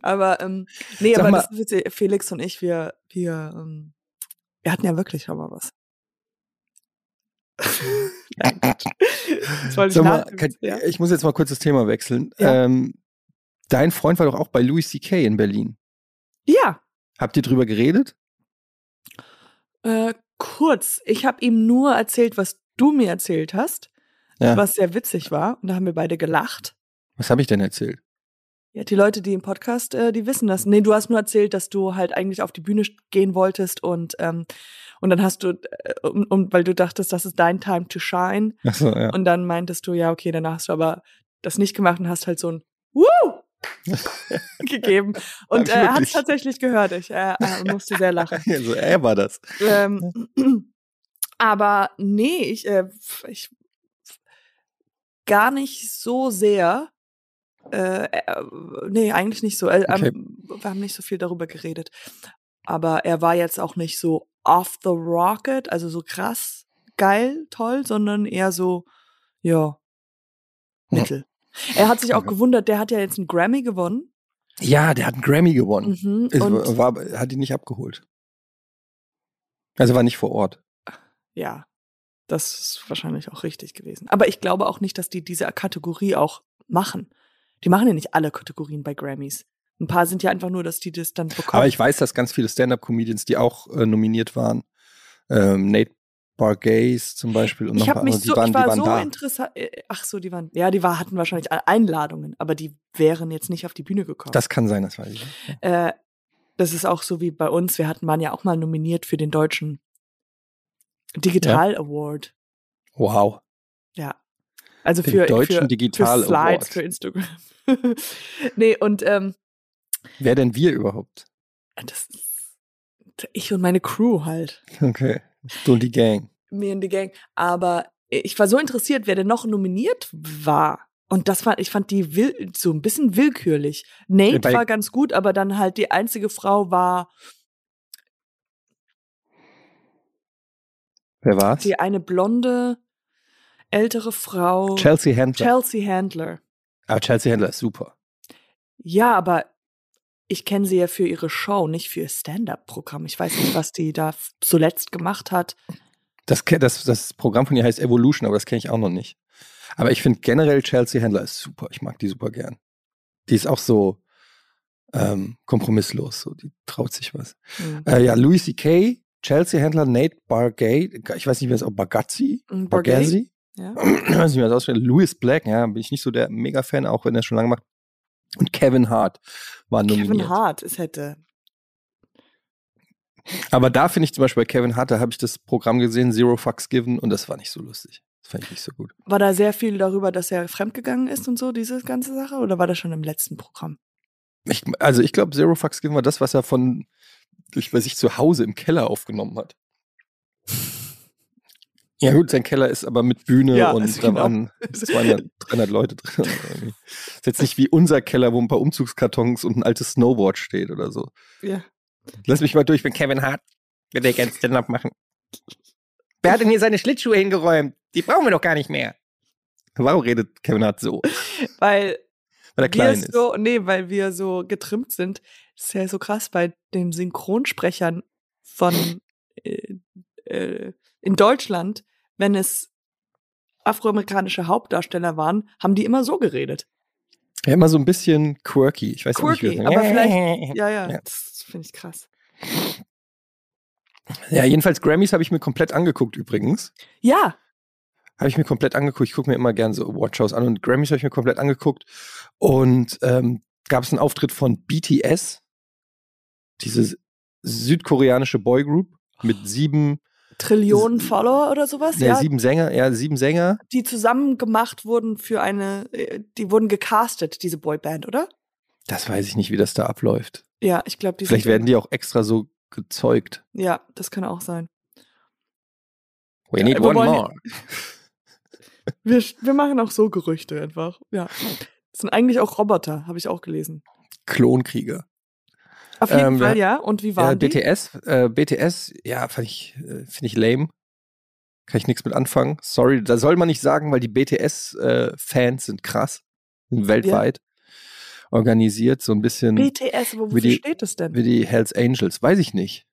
S2: Aber ähm, nee, Sag aber mal, das ist Felix und ich, wir, wir, ähm, wir hatten ja wirklich schon mal was.
S1: ich, mal, kann, ja? ich muss jetzt mal kurz das Thema wechseln. Ja. Ähm, dein Freund war doch auch bei Louis C.K. in Berlin.
S2: Ja.
S1: Habt ihr drüber geredet?
S2: Äh, kurz. Ich habe ihm nur erzählt, was du mir erzählt hast,
S1: Ja.
S2: was sehr witzig war. Und da haben wir beide gelacht.
S1: Was habe ich denn erzählt?
S2: Ja, die Leute, die im Podcast, äh, die wissen das. Nee, du hast nur erzählt, dass du halt eigentlich auf die Bühne gehen wolltest und ähm, und dann hast du, äh, um, um, weil du dachtest, das ist dein Time to shine.
S1: Achso, ja.
S2: Und dann meintest du, ja, okay, danach hast du aber das nicht gemacht und hast halt so ein Woo gegeben. Und äh, er hat es tatsächlich gehört. Ich äh, äh, musste sehr lachen.
S1: so, er war das.
S2: Ähm, aber nee, ich, äh, ich gar nicht so sehr. Äh, äh, nee, eigentlich nicht so. Äh,
S1: Okay.
S2: ähm, wir haben nicht so viel darüber geredet. Aber er war jetzt auch nicht so off the rocket, also so krass geil, toll, sondern eher so, ja,
S1: Ja.
S2: mittel. Er hat sich auch gewundert, der hat ja jetzt einen Grammy gewonnen.
S1: Ja, der hat einen Grammy gewonnen.
S2: Mhm. Und
S1: war, hat ihn nicht abgeholt. Also war nicht vor Ort.
S2: Ja, das ist wahrscheinlich auch richtig gewesen. Aber ich glaube auch nicht, dass die diese Kategorie auch machen. Die machen ja nicht alle Kategorien bei Grammys. Ein paar sind ja einfach nur, dass die das dann bekommen.
S1: Aber ich weiß, dass ganz viele Stand-Up-Comedians, die auch äh, nominiert waren, ähm, Nate Bargaze zum Beispiel und noch
S2: ich
S1: paar
S2: mich so,
S1: die waren,
S2: ich war
S1: waren
S2: so
S1: da.
S2: interessant. äh, Ach so, die waren, ja, die war, hatten wahrscheinlich Einladungen, aber die wären jetzt nicht auf die Bühne gekommen.
S1: Das kann sein, das weiß ich. nicht.
S2: äh, das ist auch so wie bei uns. Wir hatten waren ja auch mal nominiert für den deutschen Digital Award.
S1: Wow.
S2: Ja. Also
S1: Den
S2: für
S1: deutschen
S2: für,
S1: Digital
S2: für Slides
S1: Award.
S2: für Instagram. nee, und ähm,
S1: Wer denn wir überhaupt?
S2: das ist ich und meine Crew halt.
S1: Okay. Du und die Gang.
S2: Mir in die Gang. Aber ich war so interessiert, wer denn noch nominiert war. Und das fand, ich fand die will, so ein bisschen willkürlich. Nate
S1: Bei-
S2: war ganz gut, aber dann halt die einzige Frau war
S1: Wer war's?
S2: die eine blonde, ältere Frau.
S1: Chelsea Handler.
S2: Chelsea Handler.
S1: Aber Chelsea Handler ist super.
S2: Ja, aber ich kenne sie ja für ihre Show, nicht für ihr Stand-up-Programm. Ich weiß nicht, was die da zuletzt gemacht hat.
S1: Das, das, das Programm von ihr heißt Evolution, aber das kenne ich auch noch nicht. Aber ich finde generell Chelsea Handler ist super. Ich mag die super gern. Die ist auch so ähm, kompromisslos. So, die traut sich was.
S2: Hm.
S1: Äh, ja, Louis C.K., Chelsea Handler, Nate Bargay, ich weiß nicht, wie das auch Bargazzi,
S2: Hm, Bargay?
S1: Bargazzi,
S2: Ja.
S1: ich weiß nicht, wie das ausspricht. Louis Black, ja, bin ich nicht so der Mega-Fan, auch wenn er schon lange macht. Und Kevin Hart war nominiert.
S2: Kevin Hart, es hätte.
S1: Aber da finde ich zum Beispiel bei Kevin Hart, da habe ich das Programm gesehen, Zero Fucks Given, und das war nicht so lustig. Das fand ich nicht so gut.
S2: War da sehr viel darüber, dass er fremdgegangen ist und so, diese ganze Sache? Oder war das schon im letzten Programm?
S1: Ich, also ich glaube, Zero Fucks Given war das, was er von, durch, bei sich zu Hause im Keller aufgenommen hat. Ja gut, sein Keller ist aber mit Bühne
S2: Ja,
S1: und
S2: also
S1: da
S2: genau.
S1: waren 200, 300 Leute drin. ist jetzt nicht wie unser Keller, wo ein paar Umzugskartons und ein altes Snowboard steht oder so.
S2: Ja.
S1: Lass mich mal durch, bin Kevin Hart. Will der gerne Stand-Up machen. Wer hat denn hier seine Schlittschuhe hingeräumt? Die brauchen wir doch gar nicht mehr. Warum redet Kevin Hart so?
S2: Weil
S1: Weil er
S2: wir
S1: klein ist.
S2: so, nee, weil wir so getrimmt sind. Das ist ja so krass bei den Synchronsprechern von äh, äh, in Deutschland, wenn es afroamerikanische Hauptdarsteller waren, haben die immer so geredet.
S1: Ja, immer so ein bisschen quirky. Ich weiß auch nicht, wie
S2: Quirky,
S1: das
S2: aber vielleicht, ja, ja,
S1: Ja.
S2: das finde ich krass.
S1: Ja, jedenfalls Grammys habe ich mir komplett angeguckt übrigens.
S2: Ja,
S1: Habe ich mir komplett angeguckt. Ich gucke mir immer gern so Awardshows an und Grammys habe ich mir komplett angeguckt. Und ähm, gab es einen Auftritt von BTS, diese südkoreanische Boygroup mit sieben,
S2: Trillionen Follower oder sowas,
S1: ne,
S2: ja,
S1: sieben Sänger, ja, sieben Sänger.
S2: die zusammen gemacht wurden für eine, äh, die wurden gecastet, diese Boyband, oder?
S1: Das weiß ich nicht, wie das da abläuft.
S2: Ja, ich glaube, die
S1: Vielleicht werden die auch extra so gezeugt.
S2: Ja, das kann auch sein.
S1: We
S2: Ja,
S1: need
S2: wir
S1: one
S2: wollen-
S1: more.
S2: Wir, wir machen auch so Gerüchte einfach. Ja. Das sind eigentlich auch Roboter, habe ich auch gelesen.
S1: Klonkrieger.
S2: Auf jeden
S1: Ähm,
S2: Fall, ja. Und wie
S1: Ja,
S2: waren die?
S1: BTS, äh, BTS, ja, fand ich, äh, finde ich lame. Kann ich nichts mit anfangen. Sorry, da soll man nicht sagen, weil die BTS-Fans sind krass. Sind weltweit organisiert, so ein bisschen
S2: BTS, wofür
S1: die-
S2: steht das denn?
S1: wie die Hells Angels. Weiß ich nicht.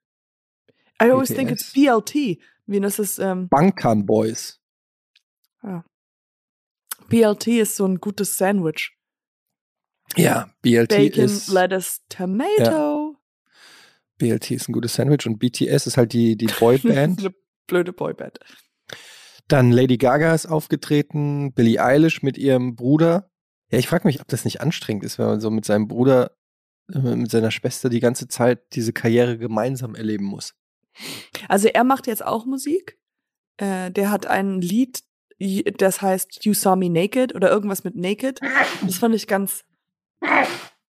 S2: I always think it's. BLT. Wie das ist, ähm,
S1: Bangtan Boys.
S2: BLT ist so ein gutes Sandwich.
S1: Ja, BLT
S2: Bacon,
S1: ist
S2: Lettuce, Tomato.
S1: BLT ist ein gutes Sandwich und BTS ist halt die, die Boyband.
S2: Eine blöde Boyband.
S1: Dann Lady Gaga ist aufgetreten, Billie Eilish mit ihrem Bruder. Ja, ich frage mich, ob das nicht anstrengend ist, wenn man so mit seinem Bruder, äh, mit seiner Schwester die ganze Zeit diese Karriere gemeinsam erleben muss.
S2: Also er macht jetzt auch Musik. Äh, der hat ein Lied, das heißt You Saw Me Naked oder irgendwas mit Naked. Das fand ich ganz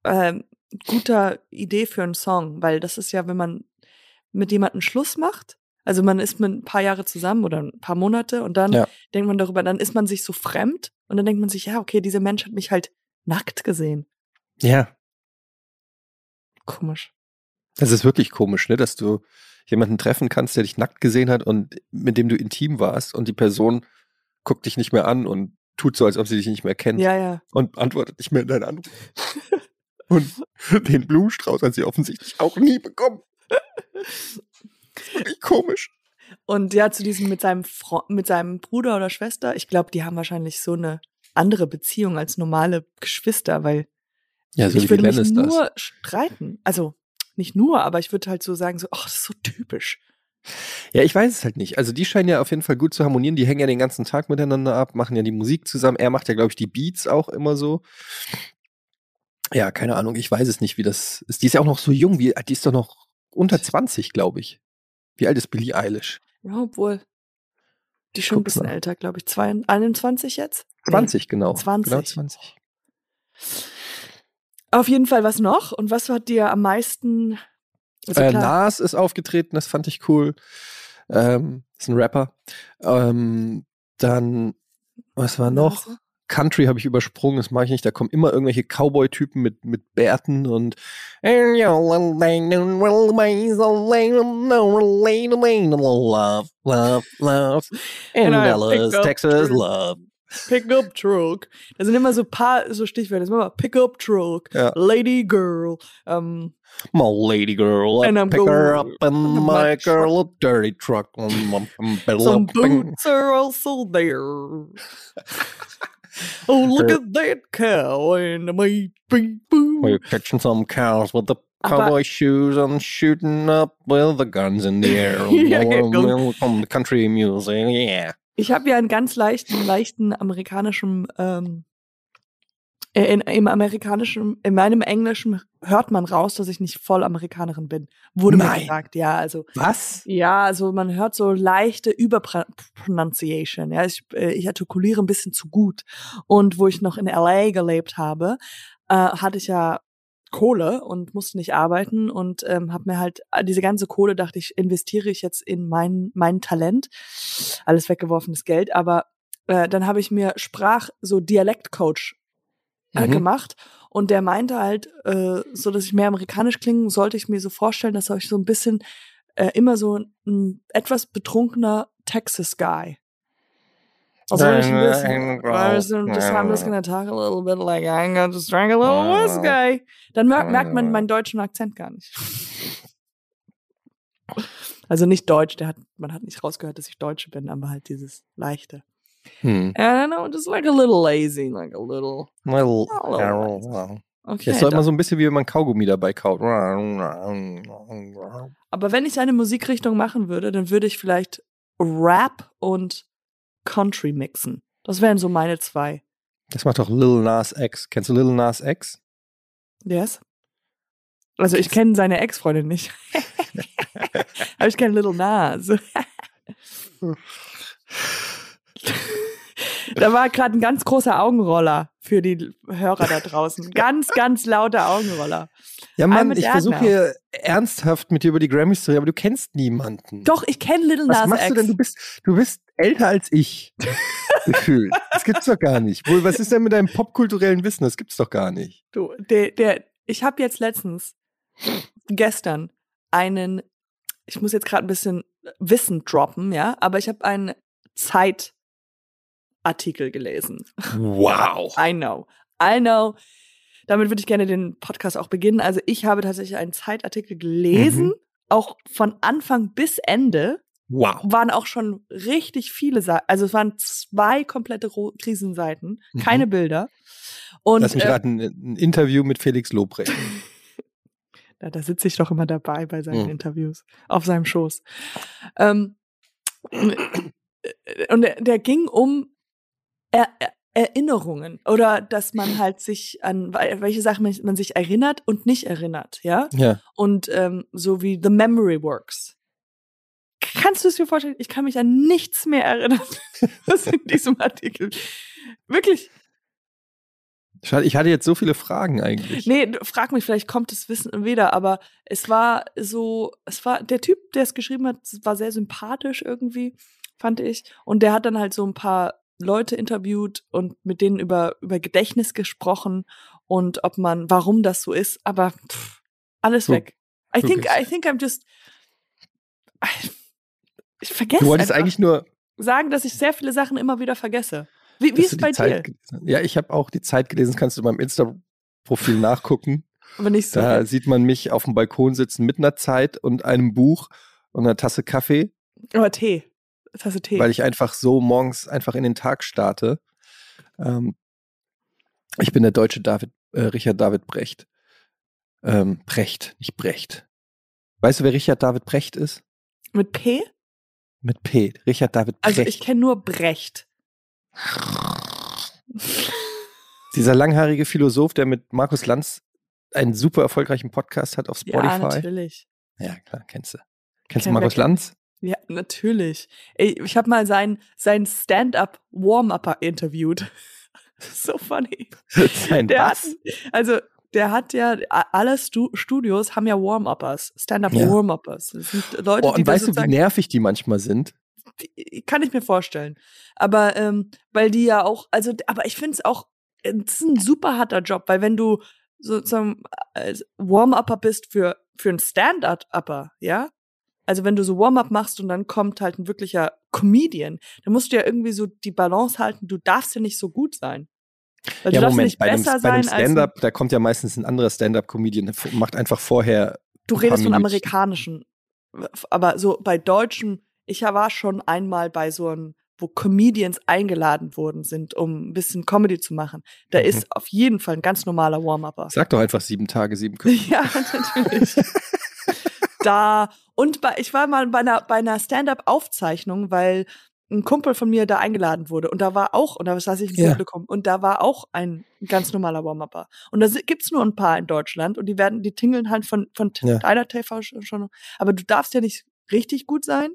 S2: äh, guter Idee für einen Song, weil das ist ja, wenn man mit jemandem Schluss macht, also man ist mit ein paar Jahre zusammen oder ein paar Monate und dann ja. denkt man darüber, dann ist man sich so fremd und dann denkt man sich, ja, okay, dieser Mensch hat mich halt nackt gesehen.
S1: Ja.
S2: Komisch.
S1: Das ist wirklich komisch, ne, dass du jemanden treffen kannst, der dich nackt gesehen hat und mit dem du intim warst und die Person guckt dich nicht mehr an und tut so, als ob sie dich nicht mehr kennt.
S2: Ja, ja.
S1: Und antwortet nicht mehr in deinen Anruf. und den Blumenstrauß hat sie offensichtlich auch nie bekommen. Wirklich komisch.
S2: Und ja, zu diesem mit seinem Fro mit seinem Bruder oder Schwester, ich glaube, die haben wahrscheinlich so eine andere Beziehung als normale Geschwister, weil
S1: ja, so
S2: ich würde mich nur streiten. Also nicht nur, aber ich würde halt so sagen, so, ach, das ist so typisch.
S1: Ja, ich weiß es halt nicht. Also die scheinen ja auf jeden Fall gut zu harmonieren. Die hängen ja den ganzen Tag miteinander ab, machen ja die Musik zusammen. Er macht ja, glaube ich, die Beats auch immer so. Ja, keine Ahnung. Ich weiß es nicht, wie das ist. Die ist ja auch noch so jung. Wie, die ist doch noch unter 20, glaube ich. Wie alt ist Billie Eilish?
S2: Ja, obwohl. Die ist schon ein bisschen mal. älter, glaube ich. 21 jetzt?
S1: 20, genau.
S2: 20.
S1: Genau 20.
S2: Auf jeden Fall was noch? Und was hat dir am meisten.
S1: Also äh, Nas ist aufgetreten, das fand ich cool. Ähm, ist ein Rapper. Ähm, dann, was war noch? Country habe ich übersprungen, das mag ich nicht. Da kommen immer irgendwelche Cowboy-Typen mit, mit Bärten und love, love, love. In Dallas, Texas, love.
S2: Pickup Truck. Da sind immer so ein paar so Stichwörter. Das immer Pickup Truck, ja. Lady Girl. Um,
S1: my lady girl, I pick her up in my girl a dirty truck.
S2: Some boots are also there. oh, look at that cow and my beep boom.
S1: We're catching some cows with the cowboy shoes and shooting up with the guns in the air. Oh, yeah, from the country music, yeah.
S2: Ich habe ja einen ganz leichten, leichten amerikanischen, ähm, äh, in, im amerikanischen, in meinem Englischen hört man raus, dass ich nicht voll Amerikanerin bin. Wurde Nein. mir gesagt, ja, also.
S1: Was?
S2: Ja, also man hört so leichte Überpronunciation. Ja, ich, äh, ich artikuliere ein bisschen zu gut. Und wo ich noch in LA gelebt habe, äh, hatte ich ja Kohle und musste nicht arbeiten und ähm, habe mir halt äh, diese ganze Kohle dachte ich investiere ich jetzt in mein mein Talent alles weggeworfenes Geld aber äh, dann habe ich mir Sprach so Dialektcoach äh, mhm. gemacht und der meinte halt äh, so dass ich mehr amerikanisch klingen sollte ich mir so vorstellen dass ich so ein bisschen äh, immer so ein etwas betrunkener Texas Guy also ich ein bisschen, weißt just I'm just gonna talk a little bit like I'm gonna just drink a little whiskey. Dann merkt, merkt man meinen deutschen Akzent gar nicht. Also nicht Deutsch, der hat, man hat nicht rausgehört, dass ich Deutsche bin, aber halt dieses leichte. Hm. I don't know, just like a little lazy, like a little.
S1: Little. A little okay, das ist immer so ein bisschen wie wenn man Kaugummi dabei kaut.
S2: Aber wenn ich eine Musikrichtung machen würde, dann würde ich vielleicht Rap und Country mixen. Das wären so meine zwei.
S1: Das macht doch Lil Nas X. Kennst du Lil Nas X?
S2: Yes. Also ich kenne seine Ex-Freundin nicht. Aber ich kenne Little Nas. da war gerade ein ganz großer Augenroller für die Hörer da draußen. Ganz, ganz lauter Augenroller.
S1: Ja, Mann, ich versuche hier ernsthaft mit dir über die Grammys zu reden, aber du kennst niemanden.
S2: Doch, ich kenne Little Nas
S1: Was machst
S2: X.
S1: du denn? Du bist, du bist älter als ich. Gefühlt. Das gibt's doch gar nicht. Wohl, was ist denn mit deinem popkulturellen Wissen? Das gibt's doch gar nicht.
S2: Du, der, der, ich habe jetzt letztens, gestern, einen, ich muss jetzt gerade ein bisschen Wissen droppen, ja, aber ich habe einen Zeitartikel gelesen.
S1: Wow.
S2: I know. I know. Damit würde ich gerne den Podcast auch beginnen. Also ich habe tatsächlich einen Zeitartikel gelesen, mhm. auch von Anfang bis Ende.
S1: Wow.
S2: Waren auch schon richtig viele Seiten. Also es waren zwei komplette Krisenseiten, mhm. keine Bilder. Und,
S1: Lass mich äh, raten, ein Interview mit Felix Lobrecht.
S2: da, da sitze ich doch immer dabei bei seinen mhm. Interviews, auf seinem Schoß. Ähm, äh, und der, der ging um er, er, Erinnerungen oder dass man halt sich an welche Sachen man, sich erinnert und nicht erinnert, ja?
S1: Ja.
S2: Und ähm, so wie The Memory Works. Kannst du es dir vorstellen? Ich kann mich an nichts mehr erinnern, was in diesem Artikel. Wirklich.
S1: Ich hatte jetzt so viele Fragen eigentlich.
S2: Nee, frag mich, vielleicht kommt das Wissen wieder, aber es war so, es war, der Typ, der es geschrieben hat, war sehr sympathisch irgendwie, fand ich. Und der hat dann halt so ein paar Leute interviewt und mit denen über, über Gedächtnis gesprochen und ob man, warum das so ist, aber pff, alles so, weg. I think, I think I'm just, ich vergesse.
S1: Du wolltest eigentlich nur
S2: sagen, dass ich sehr viele Sachen immer wieder vergesse. Wie, wie ist es bei
S1: Zeit
S2: dir?
S1: Ja, ich habe auch die Zeit gelesen, kannst du beim Insta-Profil nachgucken.
S2: Aber nicht so.
S1: Da sieht man mich auf dem Balkon sitzen mit einer Zeit und einem Buch und einer Tasse Kaffee.
S2: Aber Tee. Tasse Tee.
S1: Weil ich einfach so morgens einfach in den Tag starte. Ähm, ich bin der deutsche David, äh, Richard David Brecht. Ähm, Brecht, nicht Brecht. Weißt du, wer Richard David Brecht ist?
S2: Mit P?
S1: Mit P. Richard David
S2: Brecht. Also ich kenne nur Brecht.
S1: Dieser langhaarige Philosoph, der mit Markus Lanz einen super erfolgreichen Podcast hat auf Spotify. Ja,
S2: natürlich.
S1: Ja, klar, kennst du. Kennst Kenn du Markus Lanz?
S2: Ja, natürlich. Ey, ich habe mal seinen sein Stand-up Warm-Upper interviewt. so funny.
S1: Sein
S2: der
S1: was?
S2: Hat, also der hat ja alle Stu Studios haben ja Warm-Uppers, Stand-up ja. Warm-Uppers. Das sind Leute,
S1: oh, und
S2: die
S1: weißt du, wie nervig die manchmal sind?
S2: Kann ich mir vorstellen. Aber ähm, weil die ja auch, also, aber ich finde es auch, es ist ein super harter Job, weil wenn du sozusagen Warm-Upper bist für, für einen Stand-Upper, ja, also wenn du so Warm-up machst und dann kommt halt ein wirklicher Comedian, dann musst du ja irgendwie so die Balance halten. Du darfst ja nicht so gut sein.
S1: Also ja, Moment, bei einem, bei einem Stand-up, da kommt ja meistens ein anderer Stand-up-Comedian, macht einfach vorher.
S2: Du redest von amerikanischen, aber so bei deutschen, ich war schon einmal bei so einem, wo Comedians eingeladen worden sind, um ein bisschen Comedy zu machen. Da mhm. ist auf jeden Fall ein ganz normaler Warm-Upper.
S1: Sag doch einfach sieben Tage, sieben Köpfe.
S2: ja, natürlich. da. Und bei, ich war mal bei einer, bei einer Stand-up-Aufzeichnung, weil ein Kumpel von mir da eingeladen wurde und da war auch, und da saß ich im ja. Publikum, und da war auch ein ganz normaler Warm-Upper. Und da gibt's nur ein paar in Deutschland und die werden, die tingeln halt von, von ja. deiner TV schon. Aber du darfst ja nicht richtig gut sein.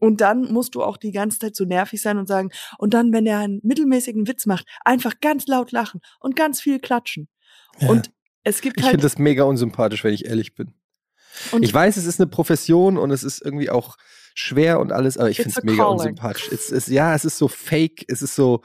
S2: Und dann musst du auch die ganze Zeit so nervig sein und sagen, und dann, wenn er einen mittelmäßigen Witz macht, einfach ganz laut lachen und ganz viel klatschen. Ja. Und es gibt
S1: ich
S2: halt.
S1: Ich finde das mega unsympathisch, wenn ich ehrlich bin. Und ich weiß, es ist eine Profession und es ist irgendwie auch schwer und alles, aber ich finde es mega calling. unsympathisch. Es ist, ja, es ist so fake, es ist so,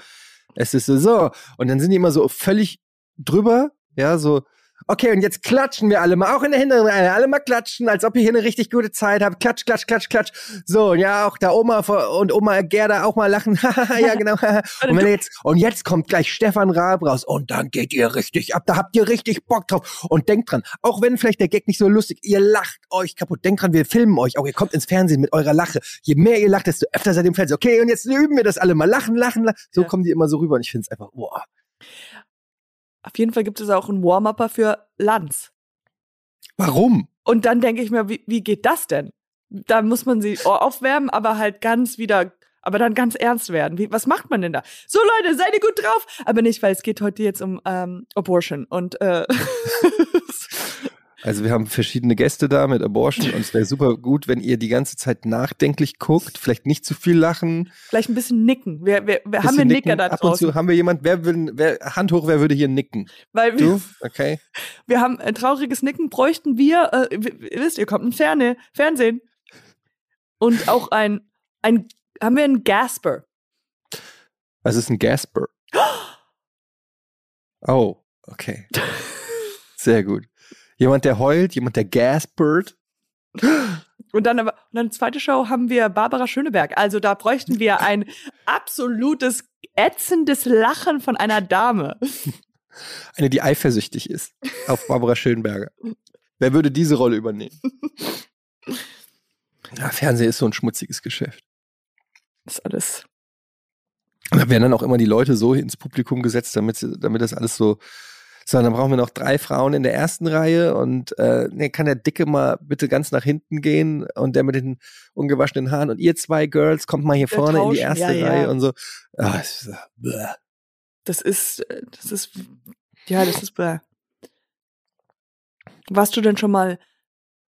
S1: es ist so, so. Und dann sind die immer so völlig drüber, ja, so, Okay, und jetzt klatschen wir alle mal, auch in der hinteren Reihe, alle mal klatschen, als ob ihr hier eine richtig gute Zeit habt. Klatsch, klatsch, klatsch, klatsch. So, und ja, auch da Oma und Oma Gerda auch mal lachen. ja, genau. und, wenn jetzt, und jetzt kommt gleich Stefan Raab raus und dann geht ihr richtig ab. Da habt ihr richtig Bock drauf. Und denkt dran, auch wenn vielleicht der Gag nicht so lustig, ihr lacht euch kaputt. Denkt dran, wir filmen euch auch. Ihr kommt ins Fernsehen mit eurer Lache. Je mehr ihr lacht, desto öfter seid ihr im Fernsehen. Okay, und jetzt üben wir das alle mal. Lachen, lachen, lachen. So ja. kommen die immer so rüber. Und ich finde es einfach, boah.
S2: Auf jeden Fall gibt es auch einen Warm-Upper für Lanz.
S1: Warum?
S2: Und dann denke ich mir, wie, wie geht das denn? Da muss man sie aufwärmen, aber halt ganz wieder, aber dann ganz ernst werden. Wie, was macht man denn da? So Leute, seid ihr gut drauf? Aber nicht, weil es geht heute jetzt um ähm, Abortion und äh,
S1: Also wir haben verschiedene Gäste da mit Abortion und es wäre super gut, wenn ihr die ganze Zeit nachdenklich guckt, vielleicht nicht zu viel lachen.
S2: Vielleicht ein bisschen nicken. Wir, wir, wir haben wir Nicker da draußen. Ab und zu
S1: haben wir jemand, wer will, wer, Hand hoch, wer würde hier nicken?
S2: Weil wir,
S1: du? Okay.
S2: Wir haben ein trauriges Nicken, bräuchten wir, äh, ihr wisst, ihr kommt ein Ferne, Fernsehen. Und auch ein, ein, haben wir einen Gasper.
S1: Was ist ein Gasper? Oh, okay. Sehr gut. Jemand, der heult, jemand, der gaspert.
S2: Und dann, aber, und dann zweite Show haben wir Barbara Schöneberg. Also da bräuchten wir ein absolutes ätzendes Lachen von einer Dame.
S1: Eine, die eifersüchtig ist auf Barbara Schöneberger. Wer würde diese Rolle übernehmen? Ja, Fernsehen ist so ein schmutziges Geschäft.
S2: Das ist alles.
S1: Und da werden dann auch immer die Leute so ins Publikum gesetzt, damit, damit das alles so So, dann brauchen wir noch drei Frauen in der ersten Reihe und äh, nee, kann der Dicke mal bitte ganz nach hinten gehen und der mit den ungewaschenen Haaren und ihr zwei Girls kommt mal hier
S2: Wir
S1: vorne in die
S2: tauschen,
S1: erste
S2: ja,
S1: Reihe
S2: ja.
S1: und so. Ist, bäh.
S2: Das ist, äh, das ist, ja, das ist bäh. Warst du denn schon mal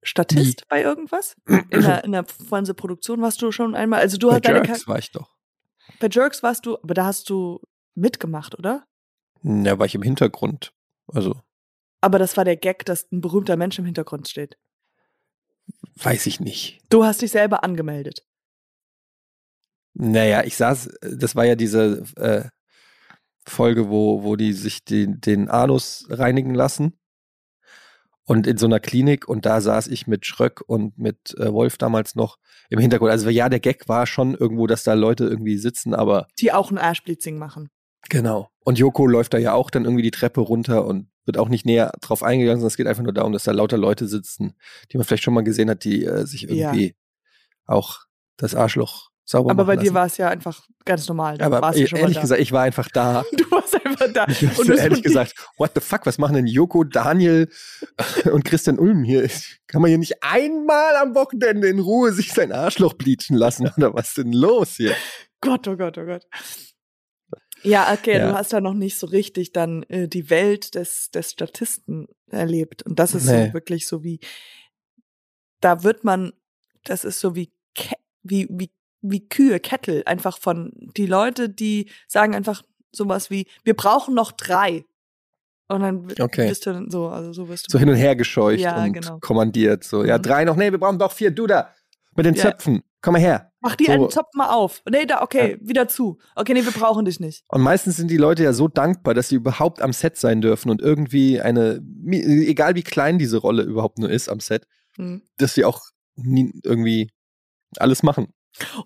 S2: Statist bei irgendwas? In der, in der Fernsehproduktion warst du schon einmal? Also du
S1: Bei
S2: hast deine
S1: Jerks war ich doch.
S2: Bei Jerks warst du, aber da hast du mitgemacht, oder?
S1: Ja, war ich im Hintergrund. Also,
S2: Aber das war der Gag, dass ein berühmter Mensch im Hintergrund steht.
S1: weiß ich nicht.
S2: Du hast dich selber angemeldet.
S1: Naja, ich saß, das war ja diese äh, Folge, wo, wo die sich den, den Anus reinigen lassen. Und in so einer Klinik und da saß ich mit Schröck und mit äh, Wolf damals noch im Hintergrund. Also ja, der Gag war schon irgendwo, dass da Leute irgendwie sitzen, aber
S2: Die auch ein Arschblitzing machen.
S1: Genau. Und Joko läuft da ja auch dann irgendwie die Treppe runter und wird auch nicht näher drauf eingegangen, sondern es geht einfach nur darum, dass da lauter Leute sitzen, die man vielleicht schon mal gesehen hat, die äh, sich
S2: Ja.
S1: irgendwie auch das Arschloch sauber
S2: Aber bei dir war es ja einfach ganz normal. Du
S1: Aber
S2: warst ja schon mal
S1: ehrlich
S2: da.
S1: gesagt, ich war einfach da.
S2: du warst einfach da.
S1: Ich
S2: Und
S1: ehrlich gesagt, what the fuck, was machen denn Joko, Daniel und Christian Ulm hier? Kann man hier nicht einmal am Wochenende in Ruhe sich sein Arschloch bleachen lassen? Oder was denn los hier?
S2: Gott, oh Gott, oh Gott. Ja, okay,
S1: Ja.
S2: du hast da noch nicht so richtig dann äh, die Welt des, des Statisten erlebt. Und das ist
S1: Nee.
S2: so wirklich so wie, da wird man, das ist so wie, wie, wie, wie Kühe, Kettel, einfach von die Leute, die sagen einfach sowas wie, wir brauchen noch drei. Und dann
S1: Okay.
S2: bist du dann so, also so wirst du.
S1: So hin und her gescheucht
S2: Ja,
S1: und
S2: genau.
S1: kommandiert. So, ja,
S2: Mhm.
S1: drei noch. Nee, wir brauchen doch vier. Du da. Mit den
S2: Ja.
S1: Zöpfen. Komm mal her.
S2: Mach die
S1: so-
S2: einen Zopf mal auf. Nee, da, okay, wieder zu. Okay, nee, wir brauchen dich nicht.
S1: Und meistens sind die Leute ja so dankbar, dass sie überhaupt am Set sein dürfen und irgendwie eine, egal wie klein diese Rolle überhaupt nur ist am Set,
S2: Hm.
S1: dass sie auch nie irgendwie alles machen.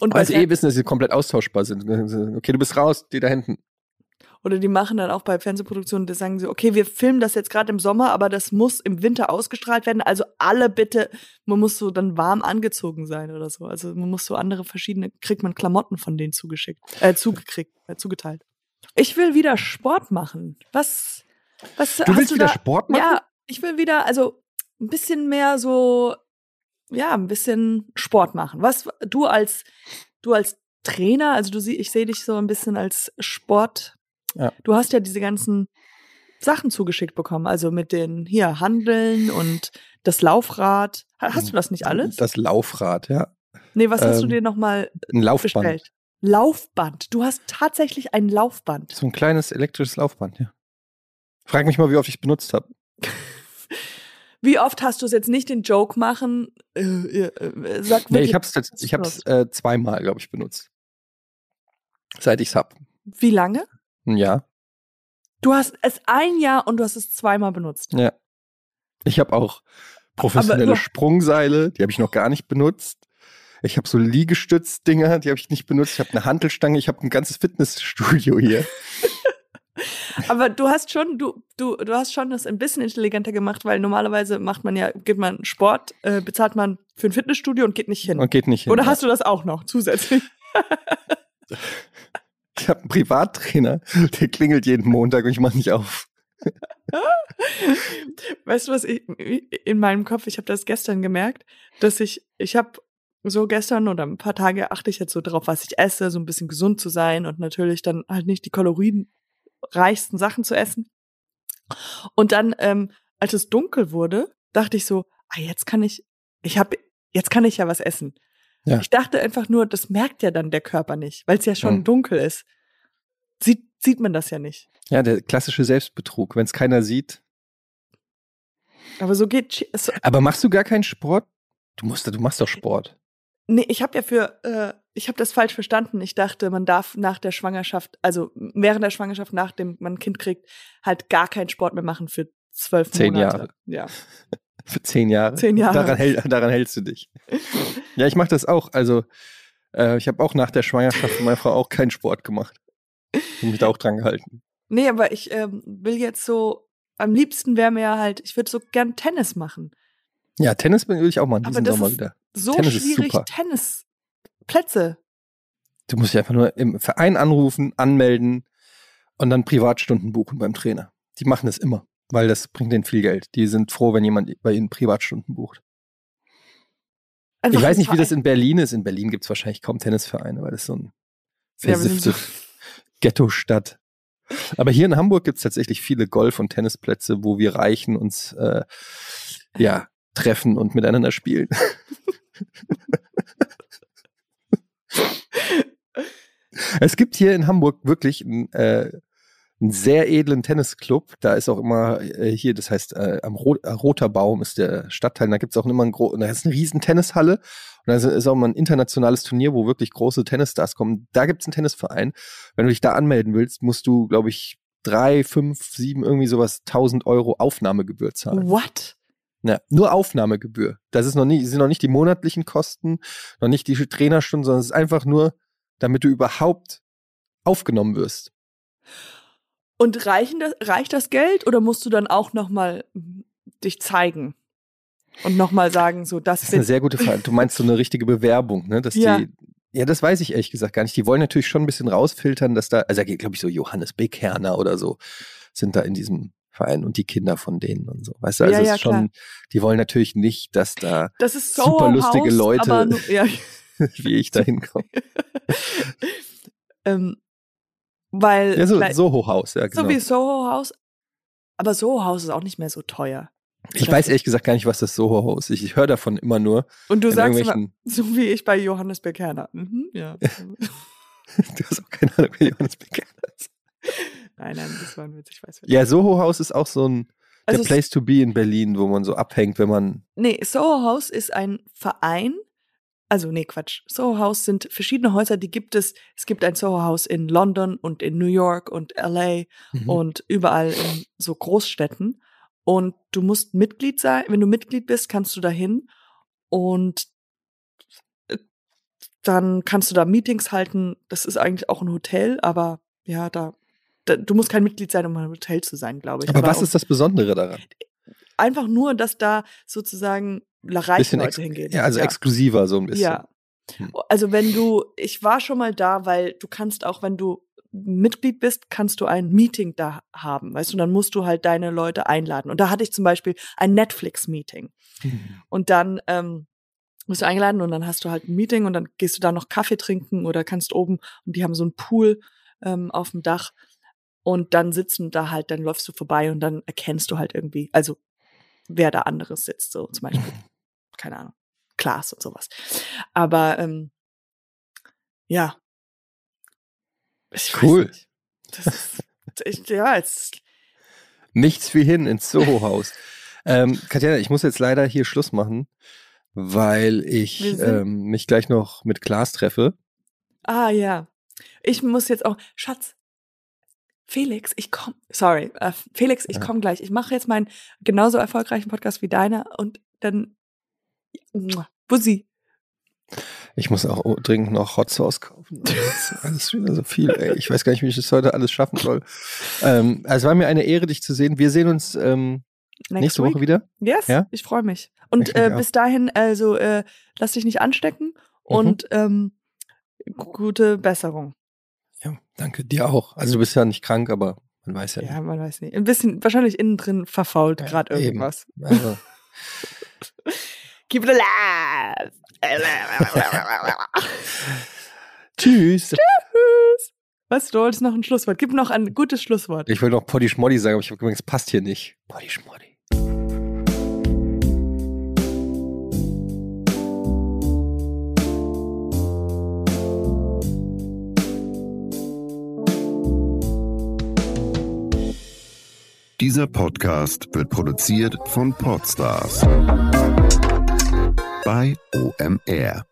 S2: Und
S1: Weil sie eh wissen, dass sie komplett austauschbar sind. Okay, du bist raus, die da hinten.
S2: Oder die machen dann auch bei Fernsehproduktionen, da sagen sie, okay, wir filmen das jetzt gerade im Sommer, aber das muss im Winter ausgestrahlt werden. Also alle bitte, man muss so dann warm angezogen sein oder so. Also man muss so andere verschiedene, kriegt man Klamotten von denen zugeschickt, äh, zugekriegt, äh, zugeteilt. Ich will wieder Sport machen. Was, was
S1: Du willst
S2: du
S1: wieder
S2: da?
S1: Sport machen?
S2: Ja, ich will wieder, also ein bisschen mehr so, ja, ein bisschen Sport machen. Was du als, du als Trainer, also du sie, ich sehe dich so ein bisschen als Sport.
S1: Ja.
S2: Du hast ja diese ganzen Sachen zugeschickt bekommen, also mit den hier Handeln und das Laufrad. Ha- Hast du das nicht alles?
S1: Das Laufrad, ja.
S2: nee, was hast du
S1: ähm,
S2: dir nochmal
S1: Ein Laufband.
S2: bestellt? Laufband. Du hast tatsächlich ein Laufband.
S1: So ein kleines elektrisches Laufband, ja. Frag mich mal, wie oft ich es benutzt habe.
S2: Wie oft hast du es jetzt nicht den Joke machen? Äh, äh, äh, sag
S1: Nee, ich habe es
S2: du
S1: ich hab's, äh, zweimal, glaube ich, benutzt. Seit ich es hab.
S2: Wie lange?
S1: Ein Jahr.
S2: Du hast es ein Jahr und du hast es zweimal benutzt.
S1: Ja. Ich habe auch professionelle Sprungseile, die habe ich noch gar nicht benutzt. Ich habe so Liegestütz-Dinger, die habe ich nicht benutzt. Ich habe eine Hantelstange, ich habe ein ganzes Fitnessstudio hier.
S2: Aber du hast schon, du, du, du hast schon das ein bisschen intelligenter gemacht, weil normalerweise macht man ja, gibt man Sport, äh, bezahlt man für ein Fitnessstudio und geht nicht hin.
S1: Und geht nicht hin.
S2: Oder hast du das auch noch zusätzlich?
S1: Ich habe einen Privattrainer, der klingelt jeden Montag und ich mache nicht auf.
S2: Weißt du was, ich, in meinem Kopf, ich habe das gestern gemerkt, dass ich, ich habe so gestern oder ein paar Tage achte ich jetzt so drauf, was ich esse, so ein bisschen gesund zu sein und natürlich dann halt nicht die kalorienreichsten Sachen zu essen. Und dann, ähm, als es dunkel wurde, dachte ich so, ah, jetzt kann ich, ich habe, jetzt kann ich ja was essen.
S1: Ja.
S2: Ich dachte einfach nur, das merkt ja dann der Körper nicht, weil es ja schon
S1: Mhm.
S2: dunkel ist. Sieht, sieht man das ja nicht.
S1: Ja, der klassische Selbstbetrug, wenn es keiner sieht.
S2: Aber so geht, so,
S1: Aber machst du gar keinen Sport? Du musst, du machst doch Sport.
S2: Nee, ich habe ja für, äh, ich habe das falsch verstanden. Ich dachte, man darf nach der Schwangerschaft, also während der Schwangerschaft, nachdem man ein Kind kriegt, halt gar keinen Sport mehr machen für zwölf
S1: Zehn
S2: Monate.
S1: Jahre.
S2: Ja.
S1: Für zehn Jahre.
S2: Zehn Jahre.
S1: Daran, hält, daran hältst du dich. Ja, ich mache das auch. Also, äh, ich habe auch nach der Schwangerschaft von meiner Frau auch keinen Sport gemacht. Und mich da auch dran gehalten.
S2: Nee, aber ich ähm, will jetzt so, am liebsten wäre mir ja halt, ich würde so gern Tennis machen.
S1: Ja, Tennis will ich auch mal in diesem Sommer
S2: ist-
S1: wieder.
S2: So
S1: Tennis
S2: schwierig. Tennisplätze.
S1: Du musst dich einfach nur im Verein anrufen, anmelden und dann Privatstunden buchen beim Trainer. Die machen das immer. weil das bringt denen viel Geld. Die sind froh, wenn jemand bei ihnen Privatstunden bucht. Einfach ich weiß nicht, wie das in Berlin ist. In Berlin gibt es wahrscheinlich kaum Tennisvereine, weil das so ein versiffte ja, Ghetto-Stadt. Aber hier in Hamburg gibt es tatsächlich viele Golf- und Tennisplätze, wo wir Reichen uns äh, ja treffen und miteinander spielen. es gibt hier in Hamburg wirklich ein äh, einen sehr edlen Tennisclub. Da ist auch immer äh, hier, das heißt, äh, am Ro äh, Roter Baum ist der Stadtteil. Da gibt es auch immer ein da ist eine riesen Tennishalle. Und da ist auch mal ein internationales Turnier, wo wirklich große Tennisstars kommen. Da gibt es einen Tennisverein. Wenn du dich da anmelden willst, musst du, glaube ich, drei, fünf, sieben, irgendwie sowas, tausend Euro Aufnahmegebühr zahlen.
S2: What?
S1: Ja, nur Aufnahmegebühr. Das ist noch nicht, sind noch nicht die monatlichen Kosten, noch nicht die Trainerstunden, sondern es ist einfach nur, damit du überhaupt aufgenommen wirst.
S2: Und reichen das, reicht das Geld oder musst du dann auch nochmal dich zeigen? Und nochmal sagen, so, das,
S1: das ist eine sehr gute Frage. Du meinst so eine richtige Bewerbung, ne? Dass ja. die, ja, das weiß ich ehrlich gesagt gar nicht. Die wollen natürlich schon ein bisschen rausfiltern, dass da, also da geht, glaube ich, so Johannes Bekerner oder so sind da in diesem Verein und die Kinder von denen und so. Weißt du, also ja, ja, ist schon, die wollen natürlich nicht, dass da
S2: das
S1: super lustige Haus, Leute nur, ja. wie ich da hinkomme.
S2: ähm, weil.
S1: Ja, so Soho-Haus, ja,
S2: genau. So wie Soho-Haus. Aber Soho-Haus ist auch nicht mehr so teuer.
S1: Ich weiß ehrlich gesagt gar nicht, was das Soho-Haus ist. Ich höre davon immer nur.
S2: Und du sagst immer, so wie ich bei Johannes Bekerner. Mhm, ja.
S1: du hast auch keine Ahnung, wer Johannes Bekerner ist.
S2: Nein, nein, das war ein Witz, ich weiß.
S1: Ja, Soho-Haus ist auch so ein, der also Place to be in Berlin, wo man so abhängt, wenn man.
S2: Nee, Soho-Haus ist ein Verein, also nee, Quatsch. Soho House sind verschiedene Häuser, die gibt es. Es gibt ein Soho House in London und in New York und LA mhm. und überall in so Großstädten. Und du musst Mitglied sein. Wenn du Mitglied bist, kannst du dahin und äh, dann kannst du da Meetings halten. Das ist eigentlich auch ein Hotel, aber ja, da, da du musst kein Mitglied sein, um ein Hotel zu sein, glaube ich.
S1: Aber, aber was ist das Besondere daran?
S2: Einfach nur, dass da sozusagen reiche Leute hingehen.
S1: Ja, also ja. exklusiver so ein bisschen.
S2: Ja. Hm. Also wenn du, ich war schon mal da, weil du kannst auch, wenn du Mitglied bist, kannst du ein Meeting da haben, weißt du, und dann musst du halt deine Leute einladen. Und da hatte ich zum Beispiel ein Netflix-Meeting. Mhm. Und dann ähm, wirst du eingeladen und dann hast du halt ein Meeting und dann gehst du da noch Kaffee trinken oder kannst oben, und die haben so einen Pool ähm, auf dem Dach und dann sitzen da halt, dann läufst du vorbei und dann erkennst du halt irgendwie, also wer da anderes sitzt, so zum Beispiel keine Ahnung, Klaas und sowas. Aber ähm, ja.
S1: Ich cool.
S2: Das ist, ich, ja, es
S1: Nichts wie hin ins Soho-Haus. ähm, Katjana, ich muss jetzt leider hier Schluss machen, weil ich ähm, mich gleich noch mit Klaas treffe.
S2: Ah ja. Ich muss jetzt auch, Schatz, Felix, ich komm, sorry, äh, Felix, ich komm gleich. Ich mache jetzt meinen genauso erfolgreichen Podcast wie deiner und dann Bussi.
S1: Ich muss auch dringend noch Hot Sauce kaufen. Das ist alles wieder so viel, ey. Ich weiß gar nicht, wie ich das heute alles schaffen soll. Ähm, also war mir eine Ehre, dich zu sehen. Wir sehen uns ähm, nächste week. Woche wieder.
S2: Yes, ja? ich freue mich. Und äh, bis dahin, also äh, lass dich nicht anstecken und mhm. ähm, gute Besserung.
S1: Ja, danke dir auch. Also du bist ja nicht krank, aber man weiß ja,
S2: ja nicht. Ja, man weiß nicht. Ein bisschen, wahrscheinlich innen drin verfault ja, gerade irgendwas. Also. Keep it alive.
S1: Tschüss.
S2: Tschüss. Was, du wolltest noch ein Schlusswort. Gib noch ein gutes Schlusswort.
S1: Ich will noch Poddy Schmoddy sagen, aber ich habe gemerkt, es passt hier nicht. Poddy Schmoddy.
S3: Dieser Podcast wird produziert von Podstars bei OMR.